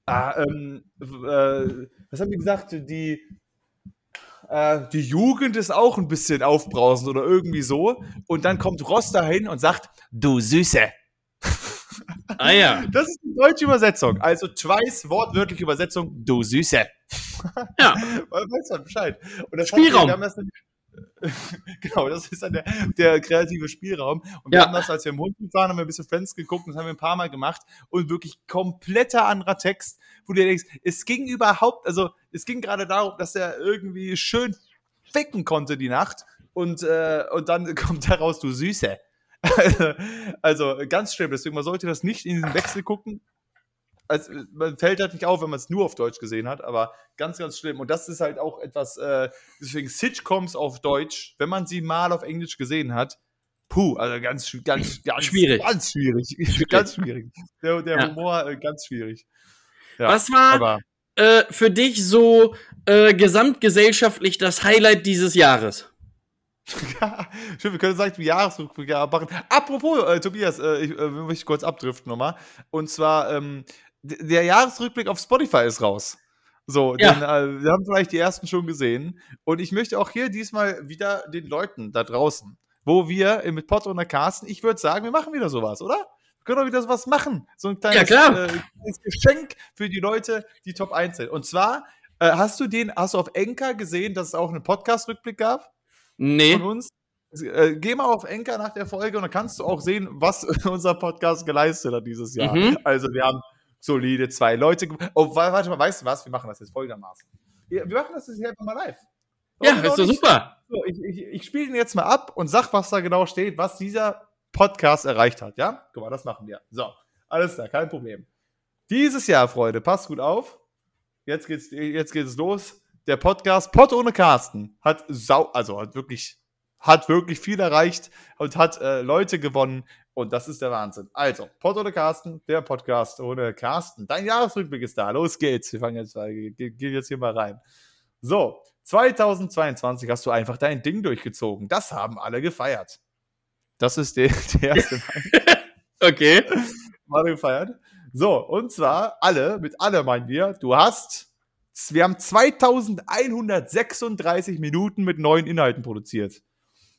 ähm, äh, was haben die gesagt? Die, äh, die Jugend ist auch ein bisschen aufbrausend oder irgendwie so. Und dann kommt Ross dahin und sagt, du Süße. Ah ja. <laughs> Das ist die deutsche Übersetzung. Also twice, wortwörtliche Übersetzung, du Süße. Ja. <laughs> Weißt du Bescheid. Und das Spielraum. Hat, wir haben <laughs> genau, das ist dann der, der kreative Spielraum. Und wir ja. haben das, als wir im Hund waren, haben wir ein bisschen Friends geguckt und das haben wir ein paar Mal gemacht und wirklich kompletter anderer Text, wo du dir denkst, es ging überhaupt, also es ging gerade darum, dass er irgendwie schön ficken konnte die Nacht und, äh, und dann <laughs> kommt daraus, du Süße. <laughs> also ganz schlimm, deswegen man sollte das nicht in diesen Wechsel gucken also, man fällt halt nicht auf, wenn man es nur auf Deutsch gesehen hat, aber ganz, ganz schlimm. Und das ist halt auch etwas, äh, deswegen Sitcoms auf Deutsch, wenn man sie mal auf Englisch gesehen hat, puh, also ganz, ganz, <clears throat> ganz schwierig. Ganz schwierig. <laughs> schwierig. ganz schwierig. Der, der ja. Humor, äh, ganz schwierig. Ja, Was war äh, für dich so äh, gesamtgesellschaftlich das Highlight dieses Jahres? <laughs> ja, stimmt, wir können sagen, wie Jahresrückblick machen. Apropos, äh, Tobias, äh, ich äh, möchte kurz abdriften nochmal. Und zwar, ähm, der Jahresrückblick auf Spotify ist raus. So, ja. denn, äh, wir haben vielleicht die ersten schon gesehen. Und ich möchte auch hier diesmal wieder den Leuten da draußen, wo wir mit Potter und der Carsten, ich würde sagen, wir machen wieder sowas, oder? Wir können doch wieder sowas machen. So ein kleines, ja, äh, kleines Geschenk für die Leute, die Top 1 sind. Und zwar, äh, hast du den, hast du auf Enka gesehen, dass es auch einen Podcast-Rückblick gab? Nee. Von uns? Äh, geh mal auf Enka nach der Folge und dann kannst du auch sehen, was <laughs> unser Podcast geleistet hat dieses Jahr. Mhm. Also wir haben solide zwei Leute. Oh, warte mal, weißt du was? Wir machen das jetzt folgendermaßen. Wir machen das jetzt einfach mal live. Ja, ist doch super. So, ich, ich, ich spiele den jetzt mal ab und sag, was da genau steht, was dieser Podcast erreicht hat. Ja? Guck mal, das machen wir. So, alles klar, kein Problem. Dieses Jahr, Freunde, passt gut auf. Jetzt geht's, jetzt geht es los. Der Podcast Pott ohne Carsten hat sau, also hat wirklich, hat wirklich viel erreicht und hat äh, Leute gewonnen, und das ist der Wahnsinn. Also, Pod oder Carsten, der Podcast ohne Carsten. Dein Jahresrückblick ist da. Los geht's. Wir fangen jetzt, gehen jetzt hier mal rein. So, 2022 hast du einfach dein Ding durchgezogen. Das haben alle gefeiert. Das ist der, <laughs> der erste okay. Mal gefeiert. So, und zwar alle, mit alle meinen wir, du hast, wir haben 2136 Minuten mit neuen Inhalten produziert.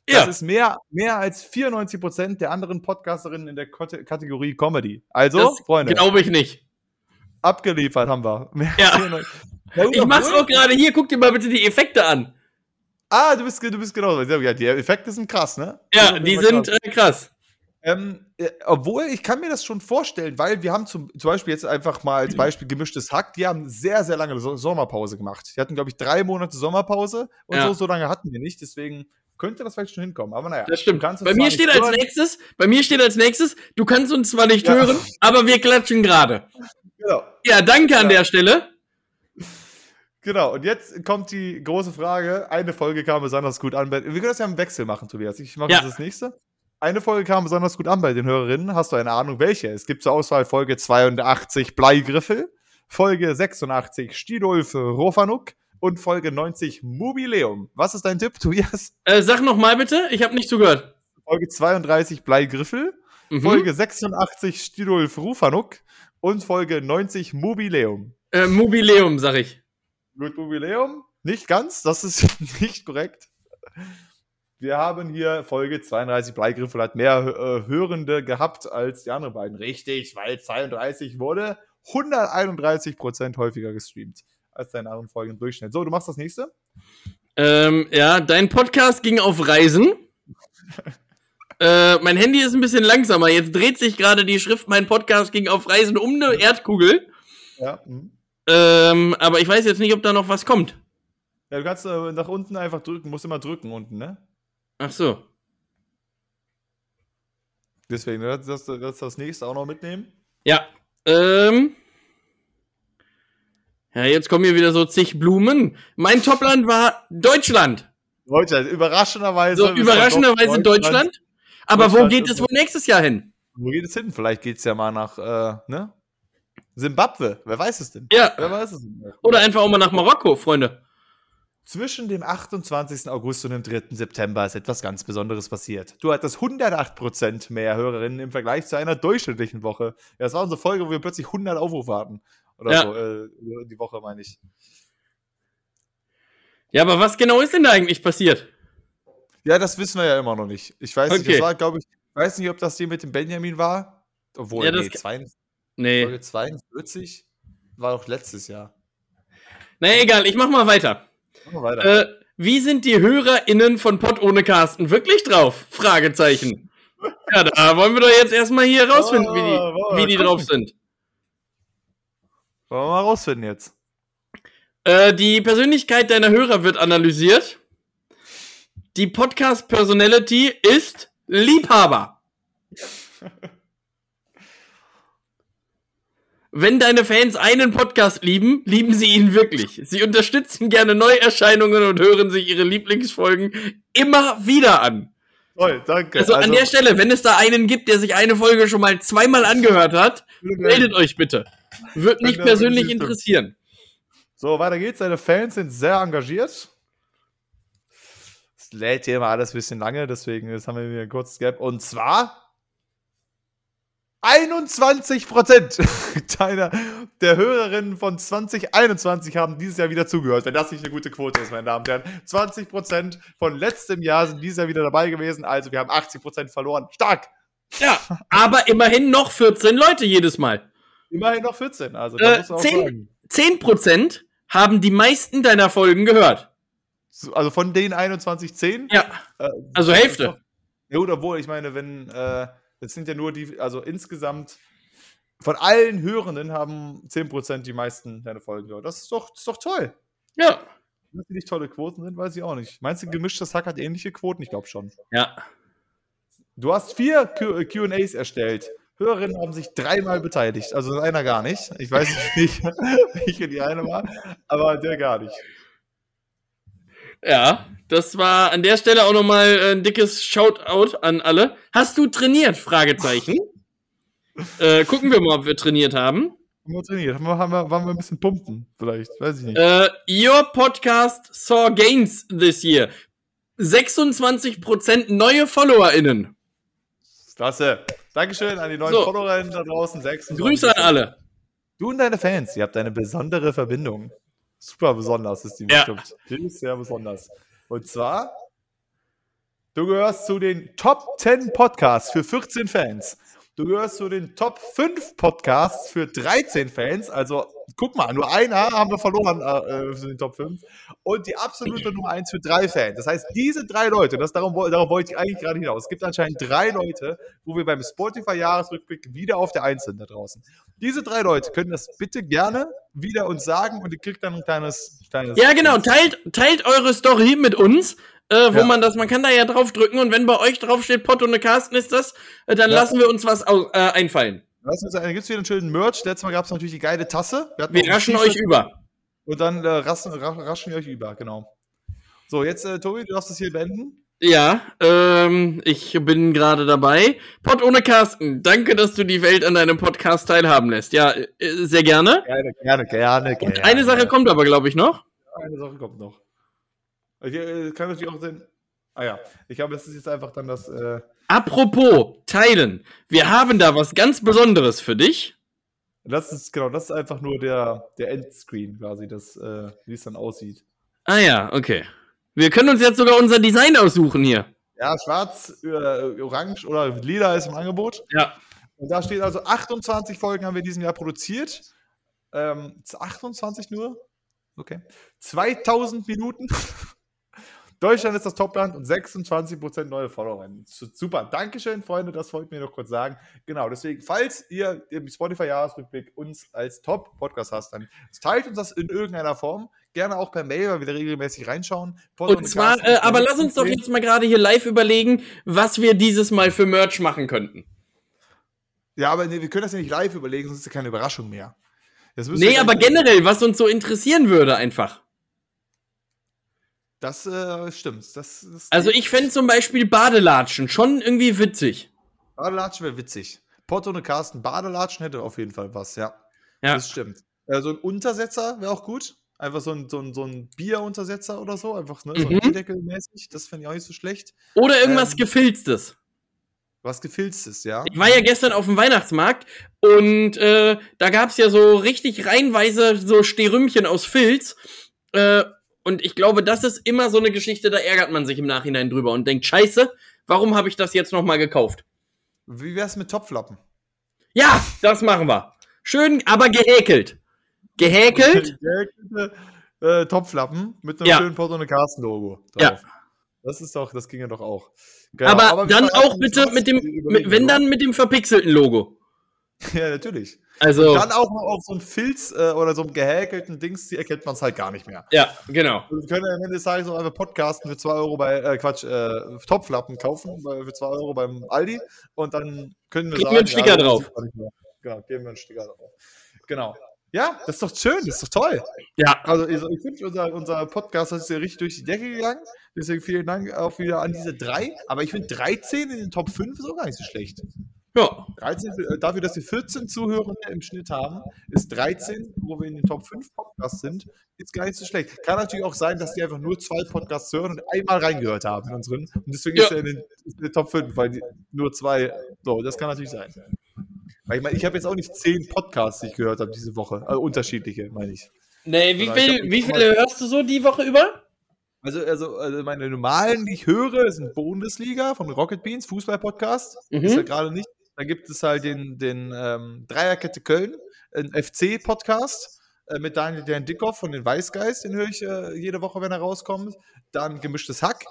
Das ja. ist mehr, mehr als 94 Prozent der anderen Podcasterinnen in der Kategorie Comedy. Also, das Freunde. Glaube ich nicht. Abgeliefert haben wir. Ja. ich mach's auch gerade hier. Guck dir mal bitte die Effekte an. Ah, du bist, du bist genau. Ja, die Effekte sind krass, ne? Ja, die sind krass. Äh, krass. Ähm, äh, obwohl, ich kann mir das schon vorstellen, weil wir haben zum, zum Beispiel jetzt einfach mal als Beispiel gemischtes Hack, die haben sehr, sehr lange so Sommerpause gemacht. Die hatten, glaube ich, drei Monate Sommerpause und ja. so, so lange hatten wir nicht. Deswegen könnte das vielleicht schon hinkommen. Aber naja. Das stimmt. Bei mir steht als nächstes, bei mir steht als nächstes, du kannst uns zwar nicht ja. hören, aber wir klatschen gerade. Genau. Ja, danke an der Stelle. Genau, und jetzt kommt die große Frage. Eine Folge kam besonders gut an. Wir können das ja im Wechsel machen, Tobias. Ich mache ja. das nächste. Eine Folge kam besonders gut an bei den Hörerinnen. Hast du eine Ahnung, welche? Es gibt zur Auswahl Folge 82 Bleigriffel, Folge 86 Stidolf Rofanuk, und Folge 90 Mobileum. Was ist dein Tipp, Tobias? Äh, sag noch mal bitte, ich habe nicht zugehört. Folge 32 Bleigriffel, mhm. Folge 86 Stidulf Rufanuk und Folge 90 Mobileum. Äh, Mobileum, sag ich. Gut, Mobileum? Nicht ganz, das ist <laughs> nicht korrekt. Wir haben hier Folge 32 Bleigriffel hat mehr äh, Hörende gehabt als die anderen beiden. Richtig, weil 32 wurde 131% häufiger gestreamt als deine anderen Folgen im Durchschnitt. So, du machst das nächste? Ähm, ja, dein Podcast ging auf Reisen. <laughs> äh, mein Handy ist ein bisschen langsamer. Jetzt dreht sich gerade die Schrift, mein Podcast ging auf Reisen um eine Erdkugel. Ja. Mhm. Ähm, aber ich weiß jetzt nicht, ob da noch was kommt. Ja, du kannst äh, nach unten einfach drücken, musst immer drücken unten, ne? Ach so. Deswegen, das, das, das, das nächste auch noch mitnehmen. Ja. Ähm. Ja, jetzt kommen hier wieder so zig Blumen. Mein Topland war Deutschland. Deutschland, überraschenderweise. So, überraschenderweise Deutschland. Deutschland. Aber Deutschland wo geht es wohl nächstes Jahr hin? Wo geht es hin? Vielleicht geht es ja mal nach, äh, ne? Zimbabwe. Wer weiß es denn? Ja. Wer weiß es denn? Oder einfach auch mal nach Marokko, Freunde. Zwischen dem 28. August und dem 3. September ist etwas ganz Besonderes passiert. Du hattest 108% mehr Hörerinnen im Vergleich zu einer durchschnittlichen Woche. Ja, das war unsere Folge, wo wir plötzlich 100 Aufrufe hatten. Oder ja. so, äh, die Woche meine ich. Ja, aber was genau ist denn da eigentlich passiert? Ja, das wissen wir ja immer noch nicht. Ich weiß okay. nicht, das war, glaube ich, weiß nicht, ob das die mit dem Benjamin war. Obwohl, ja, nee, 42, nee. Folge 42 war doch letztes Jahr. Naja, egal, ich mach mal weiter. Mach mal weiter. Äh, wie sind die HörerInnen von Pott ohne Carsten wirklich drauf? Fragezeichen. ja, da wollen wir doch jetzt erstmal hier rausfinden, oh, wie die, oh, wie die drauf sind. Wollen wir mal rausfinden jetzt. Äh, die Persönlichkeit deiner Hörer wird analysiert. Die Podcast-Personality ist Liebhaber. <laughs> Wenn deine Fans einen Podcast lieben, lieben sie ihn wirklich. Sie unterstützen gerne Neuerscheinungen und hören sich ihre Lieblingsfolgen immer wieder an. Toll, danke. Also, also, an der Stelle, wenn es da einen gibt, der sich eine Folge schon mal zweimal angehört hat, meldet euch bitte. Wird mich persönlich interessieren. So, weiter geht's. Deine Fans sind sehr engagiert. Es lädt hier immer alles ein bisschen lange, deswegen jetzt haben wir hier ein kurzes Gap. Und zwar 21 <laughs> deiner, der Hörerinnen von 2021 haben dieses Jahr wieder zugehört. Wenn das nicht eine gute Quote ist, meine Damen und Herren. 20% von letztem Jahr sind dieses Jahr wieder dabei gewesen. Also wir haben 80% verloren. Stark! Ja, aber immerhin noch 14 Leute jedes Mal. Immerhin noch 14. Also, äh, 10, 10% haben die meisten deiner Folgen gehört. Also von den 21, 10? Ja. Äh, also Hälfte. Ja, gut, obwohl, ich meine, wenn, äh, das sind ja nur die, also insgesamt von allen Hörenden haben 10% die meisten deine Folgen gehört. Das ist doch, das ist doch toll. Ja. Dass die nicht tolle Quoten sind, weiß ich auch nicht. Meinst du, gemischtes Hack hat ähnliche Quoten? Ich glaube schon. Ja. Du hast vier QAs erstellt. Hörerinnen haben sich dreimal beteiligt. Also einer gar nicht. Ich weiß nicht, welche <laughs> die eine war, aber der gar nicht. Ja, das war an der Stelle auch nochmal ein dickes Shoutout an alle. Hast du trainiert? Fragezeichen. äh, gucken wir mal, ob wir trainiert haben. Haben wir trainiert? Haben wir, haben wir, waren wir ein bisschen pumpen? Vielleicht, weiß ich nicht. Äh, your podcast saw gains this year. 26% neue FollowerInnen. Klasse. Dankeschön an die neuen so. Followerinnen da draußen. 26. Grüße an alle. Du und deine Fans, ihr habt eine besondere Verbindung. Super besonders ist die ja. bestimmt. Die ist sehr besonders. Und zwar, du gehörst zu den Top 10 Podcasts für 14 Fans. Du gehörst zu den Top 5 Podcasts für 13 Fans. Also, guck mal, nur einer haben wir verloren äh, für den Top 5. Und die absolute Nummer 1 für drei Fans. Das heißt, diese drei Leute, das, darum, darauf wollte ich eigentlich gerade hinaus. Es gibt anscheinend drei Leute, wo wir beim Spotify-Jahresrückblick wieder auf der 1 sind da draußen. Diese drei Leute können das bitte gerne wieder uns sagen und ihr kriegt dann ein kleines. kleines ja, genau. Teilt, teilt eure Story mit uns äh, wo ja. man das, man kann da ja drauf drücken und wenn bei euch drauf steht Pott und eine Carsten ist das, äh, dann ja. lassen wir uns was äh, einfallen. Weißt du, da gibt es wieder einen schönen Merch. Letztes Mal gab es natürlich die geile Tasse. Wir, wir raschen euch über. Und dann äh, raschen, raschen wir euch über, genau. So, jetzt, äh, Tobi, du darfst das hier beenden. Ja, ähm, ich bin gerade dabei. Pott ohne Carsten, danke, dass du die Welt an deinem Podcast teilhaben lässt. Ja, äh, sehr gerne. Gerne, gerne, gerne. Und eine Sache kommt aber, glaube ich, noch. Eine Sache kommt noch. Ich äh, kann natürlich auch sehen. Ah ja, ich glaube, es ist jetzt einfach dann das. Äh, Apropos teilen, wir haben da was ganz Besonderes für dich. Das ist, genau, das ist einfach nur der, der Endscreen quasi, das, äh, wie es dann aussieht. Ah ja, okay. Wir können uns jetzt sogar unser Design aussuchen hier. Ja, schwarz, äh, orange oder lila ist im Angebot. Ja. Und da steht also 28 Folgen haben wir diesen Jahr produziert. Ähm, 28 nur? Okay. 2000 Minuten. Deutschland ist das Topland und 26% neue Follower. Super. Dankeschön, Freunde. Das wollte ich mir noch kurz sagen. Genau. Deswegen, falls ihr im Spotify-Jahresrückblick uns als Top-Podcast hast, dann teilt uns das in irgendeiner Form. Gerne auch per Mail, weil wir da regelmäßig reinschauen. und, und zwar, äh, aber lass uns doch jetzt mal gerade hier live überlegen, was wir dieses Mal für Merch machen könnten. Ja, aber nee, wir können das ja nicht live überlegen, sonst ist ja keine Überraschung mehr. Nee, aber generell, was uns so interessieren würde, einfach. Das äh, stimmt. Das, das also ich fände zum Beispiel Badelatschen schon irgendwie witzig. Badelatschen wäre witzig. Porto und Carsten Badelatschen hätte auf jeden Fall was, ja. Ja. Das stimmt. Äh, so ein Untersetzer wäre auch gut. Einfach so ein, so ein, so ein Bieruntersetzer oder so. Einfach ne, so ein mhm. Bierdeckel-mäßig. Das fände ich auch nicht so schlecht. Oder irgendwas ähm, Gefilztes. Was gefilztes, ja. Ich war ja gestern auf dem Weihnachtsmarkt und äh, da gab es ja so richtig reinweise so Sterümchen aus Filz. Äh, und ich glaube, das ist immer so eine Geschichte, da ärgert man sich im Nachhinein drüber und denkt, scheiße, warum habe ich das jetzt nochmal gekauft? Wie wär's mit Topflappen? Ja, das machen wir. Schön, aber gehäkelt. Gehäkelt? Gehäkelte äh, Topflappen mit einem ja. schönen Porto und Carsten-Logo Ja. Das ist doch, das ginge doch auch. Genau, aber, aber dann auch bitte mit dem, mit, wenn dann mit dem verpixelten Logo. <laughs> Ja, natürlich. Also, und dann auch noch auf so ein Filz äh, oder so einem gehäkelten Dings, die erkennt man es halt gar nicht mehr. Ja, genau. Also wir können am Ende des Tages auch einfach Podcasten für 2 Euro bei, äh, Quatsch, äh, Topflappen kaufen für 2 Euro beim Aldi und dann können wir geben sagen. wir einen Sticker ja, drauf. Genau, geben wir einen Sticker drauf. Genau. Ja, das ist doch schön, das ist doch toll. Ja. Also, ich finde, unser, unser Podcast ist ja richtig durch die Decke gegangen. Deswegen vielen Dank auch wieder an diese drei. Aber ich finde 13 in den Top 5 ist auch gar nicht so schlecht. Ja. 13, äh, dafür, dass wir 14 Zuhörer im Schnitt haben, ist 13, wo wir in den Top 5 Podcasts sind, ist gar nicht so schlecht. Kann natürlich auch sein, dass die einfach nur zwei Podcasts hören und einmal reingehört haben in unseren. Und deswegen ja. ist er in den, in den, Top 5, weil die, nur zwei. So, das kann natürlich sein. Weil ich meine, ich habe jetzt auch nicht zehn Podcasts, die ich gehört habe diese Woche. Also unterschiedliche, meine ich. Nee, wie, viel, wie viele hörst du so die Woche über? Also, also, also meine normalen, die ich höre, sind Bundesliga von Rocket Beans, Fußball-Podcast. Mhm. Ist ja gerade nicht dann gibt es halt den, den ähm, Dreierkette Köln, ein FC-Podcast äh, mit Daniel Dan Dickhoff von den Weißgeist, den höre ich äh, jede Woche, wenn er rauskommt. Dann gemischtes Hack.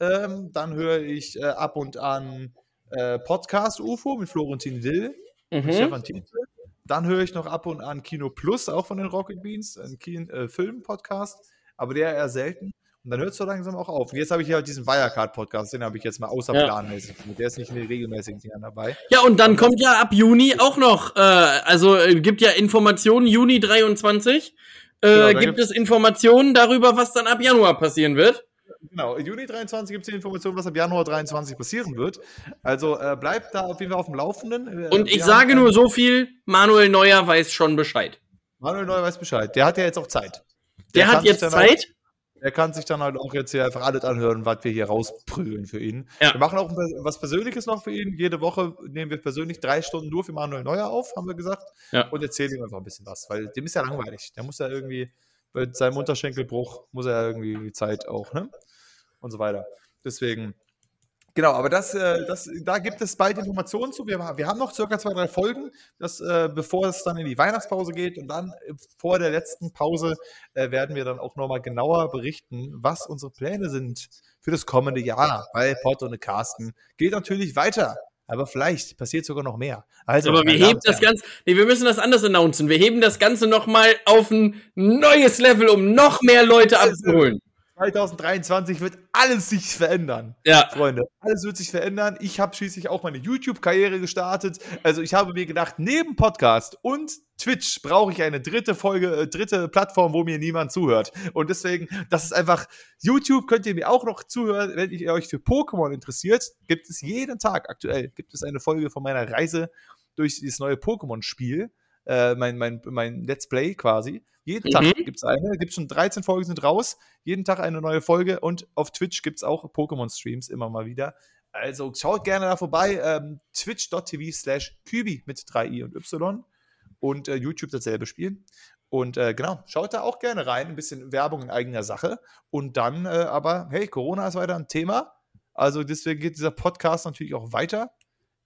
Ähm, dann höre ich äh, ab und an äh, Podcast UFO mit Florentin Dill mhm. und Stefan Tietze. Dann höre ich noch ab und an Kino Plus, auch von den Rocket Beans, ein äh, Film-Podcast, aber der eher selten. Und dann hört es so langsam auch auf. Und jetzt habe ich ja diesen Wirecard-Podcast, den habe ich jetzt mal außerplanmäßig. Ja. Der ist nicht in den regelmäßigen Dingern dabei. Ja, und dann kommt ja ab Juni auch noch, äh, also äh, gibt ja Informationen, Juni 23, äh, genau, gibt es Informationen darüber, was dann ab Januar passieren wird. Genau, Juni 23 gibt es die Information, was ab Januar 23 passieren wird. Also äh, bleibt da auf jeden Fall auf dem Laufenden. Äh, und ich sage nur so viel, Manuel Neuer weiß schon Bescheid. Manuel Neuer weiß Bescheid. Der hat ja jetzt auch Zeit. Der, der hat jetzt Zeit? Auch, er kann sich dann halt auch jetzt hier einfach alles anhören, was wir hier rausprügeln für ihn. Ja. Wir machen auch was Persönliches noch für ihn. Jede Woche nehmen wir persönlich drei Stunden nur für Manuel Neuer auf, haben wir gesagt. Ja. Und erzählen ihm einfach ein bisschen was, weil dem ist ja langweilig. Der muss ja irgendwie, bei seinem Unterschenkelbruch, muss er ja irgendwie die Zeit auch, ne? Und so weiter. Deswegen, Genau, aber das, äh, das, da gibt es bald Informationen zu. Wir, wir haben noch circa zwei, drei Folgen, das, äh, bevor es dann in die Weihnachtspause geht. Und dann äh, vor der letzten Pause werden wir dann auch nochmal genauer berichten, was unsere Pläne sind für das kommende Jahr. Weil Porto und Carsten geht natürlich weiter. Aber vielleicht passiert sogar noch mehr. Also, aber wir heben das Ganze, nee, wir müssen das anders announcen. Wir heben das Ganze nochmal auf ein neues Level, um noch mehr Leute also, abzuholen. 2023 wird alles sich verändern. Ja. Freunde, alles wird sich verändern. Ich habe schließlich auch meine YouTube-Karriere gestartet. Also ich habe mir gedacht, neben Podcast und Twitch brauche ich eine dritte Folge, äh, dritte Plattform, wo mir niemand zuhört. Und deswegen, das ist einfach, YouTube könnt ihr mir auch noch zuhören, wenn ihr euch für Pokémon interessiert. Gibt es jeden Tag aktuell, gibt es eine Folge von meiner Reise durch dieses neue Pokémon-Spiel. Äh, mein, mein, mein Let's Play quasi. Jeden mhm. Tag gibt es eine. Gibt schon 13 Folgen sind raus. Jeden Tag eine neue Folge. Und auf Twitch gibt es auch Pokémon-Streams immer mal wieder. Also schaut gerne da vorbei. Ähm, Twitch.tv slash Kübi mit 3i und Y. Und äh, YouTube dasselbe Spiel. Und äh, genau, schaut da auch gerne rein. Ein bisschen Werbung in eigener Sache. Und dann äh, aber, hey, Corona ist weiter ein Thema. Also deswegen geht dieser Podcast natürlich auch weiter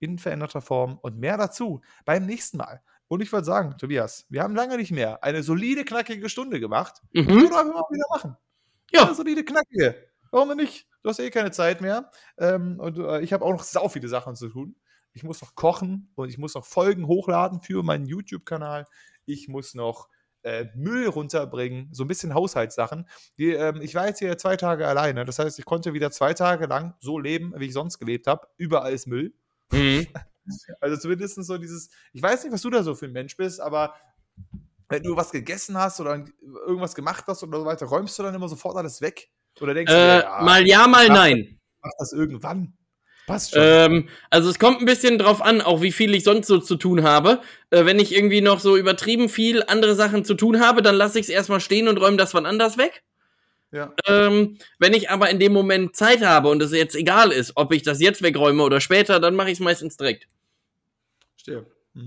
in veränderter Form und mehr dazu beim nächsten Mal. Und ich würde sagen, Tobias, wir haben lange nicht mehr eine solide, knackige Stunde gemacht. Mhm. Das können wir mal wieder machen. Ja. Eine solide, knackige. Warum nicht? Du hast eh keine Zeit mehr. Ähm, und äh, ich habe auch noch sau viele Sachen zu tun. Ich muss noch kochen und ich muss noch Folgen hochladen für meinen YouTube-Kanal. Ich muss noch äh, Müll runterbringen, so ein bisschen Haushaltssachen. Die, ähm, ich war jetzt hier zwei Tage alleine. Das heißt, ich konnte wieder zwei Tage lang so leben, wie ich sonst gelebt habe. Überall ist Müll. Mhm. <laughs> <laughs> Also zumindest so dieses, ich weiß nicht, was du da so für ein Mensch bist, aber wenn du was gegessen hast oder irgendwas gemacht hast oder so weiter, räumst du dann immer sofort alles weg? Oder denkst äh, du, ja, mal ja, mal mach, nein. Mach das irgendwann. Passt schon. Ähm, also es kommt ein bisschen drauf an, auch wie viel ich sonst so zu tun habe. Äh, wenn ich irgendwie noch so übertrieben viel andere Sachen zu tun habe, dann lasse ich es erstmal stehen und räume das wann anders weg. Ja. Ähm, wenn ich aber in dem Moment Zeit habe und es jetzt egal ist, ob ich das jetzt wegräume oder später, dann mache ich es meistens direkt. Verstehe. Mhm.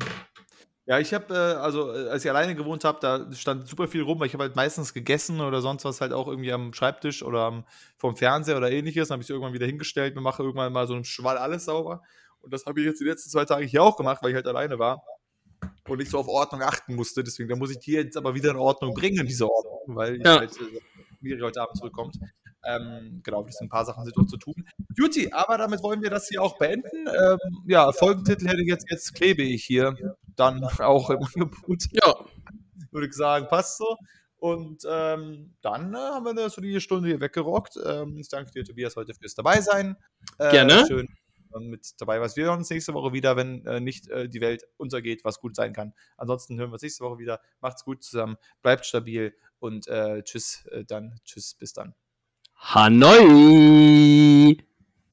Ja, ich habe, äh, also äh, als ich alleine gewohnt habe, da stand super viel rum, weil ich habe halt meistens gegessen oder sonst was halt auch irgendwie am Schreibtisch oder am, vom Fernseher oder ähnliches. Dann habe ich es irgendwann wieder hingestellt, mir mache irgendwann mal so einen Schwall alles sauber. Und das habe ich jetzt die letzten zwei Tage hier auch gemacht, weil ich halt alleine war und nicht so auf Ordnung achten musste. Deswegen, da muss ich die jetzt aber wieder in Ordnung bringen, diese Ordnung, weil ich ja. halt äh, Miri heute Abend zurückkommt. Ähm, genau, das sind ein paar Sachen sind noch zu tun. Beauty, aber damit wollen wir das hier auch beenden. Ähm, ja, Folgentitel hätte ich jetzt, jetzt klebe ich hier dann auch im Angebot. Ja. Würde ich sagen, passt so. Und ähm, dann äh, haben wir eine solide Stunde hier weggerockt. Ähm, ich danke dir, Tobias, heute fürs Dabeisein. Äh, Gerne. Schön mit dabei was. Wir hören uns nächste Woche wieder, wenn äh, nicht äh, die Welt untergeht, was gut sein kann. Ansonsten hören wir uns nächste Woche wieder. Macht's gut zusammen, bleibt stabil und äh, tschüss, äh, dann tschüss, bis dann. Hanoi!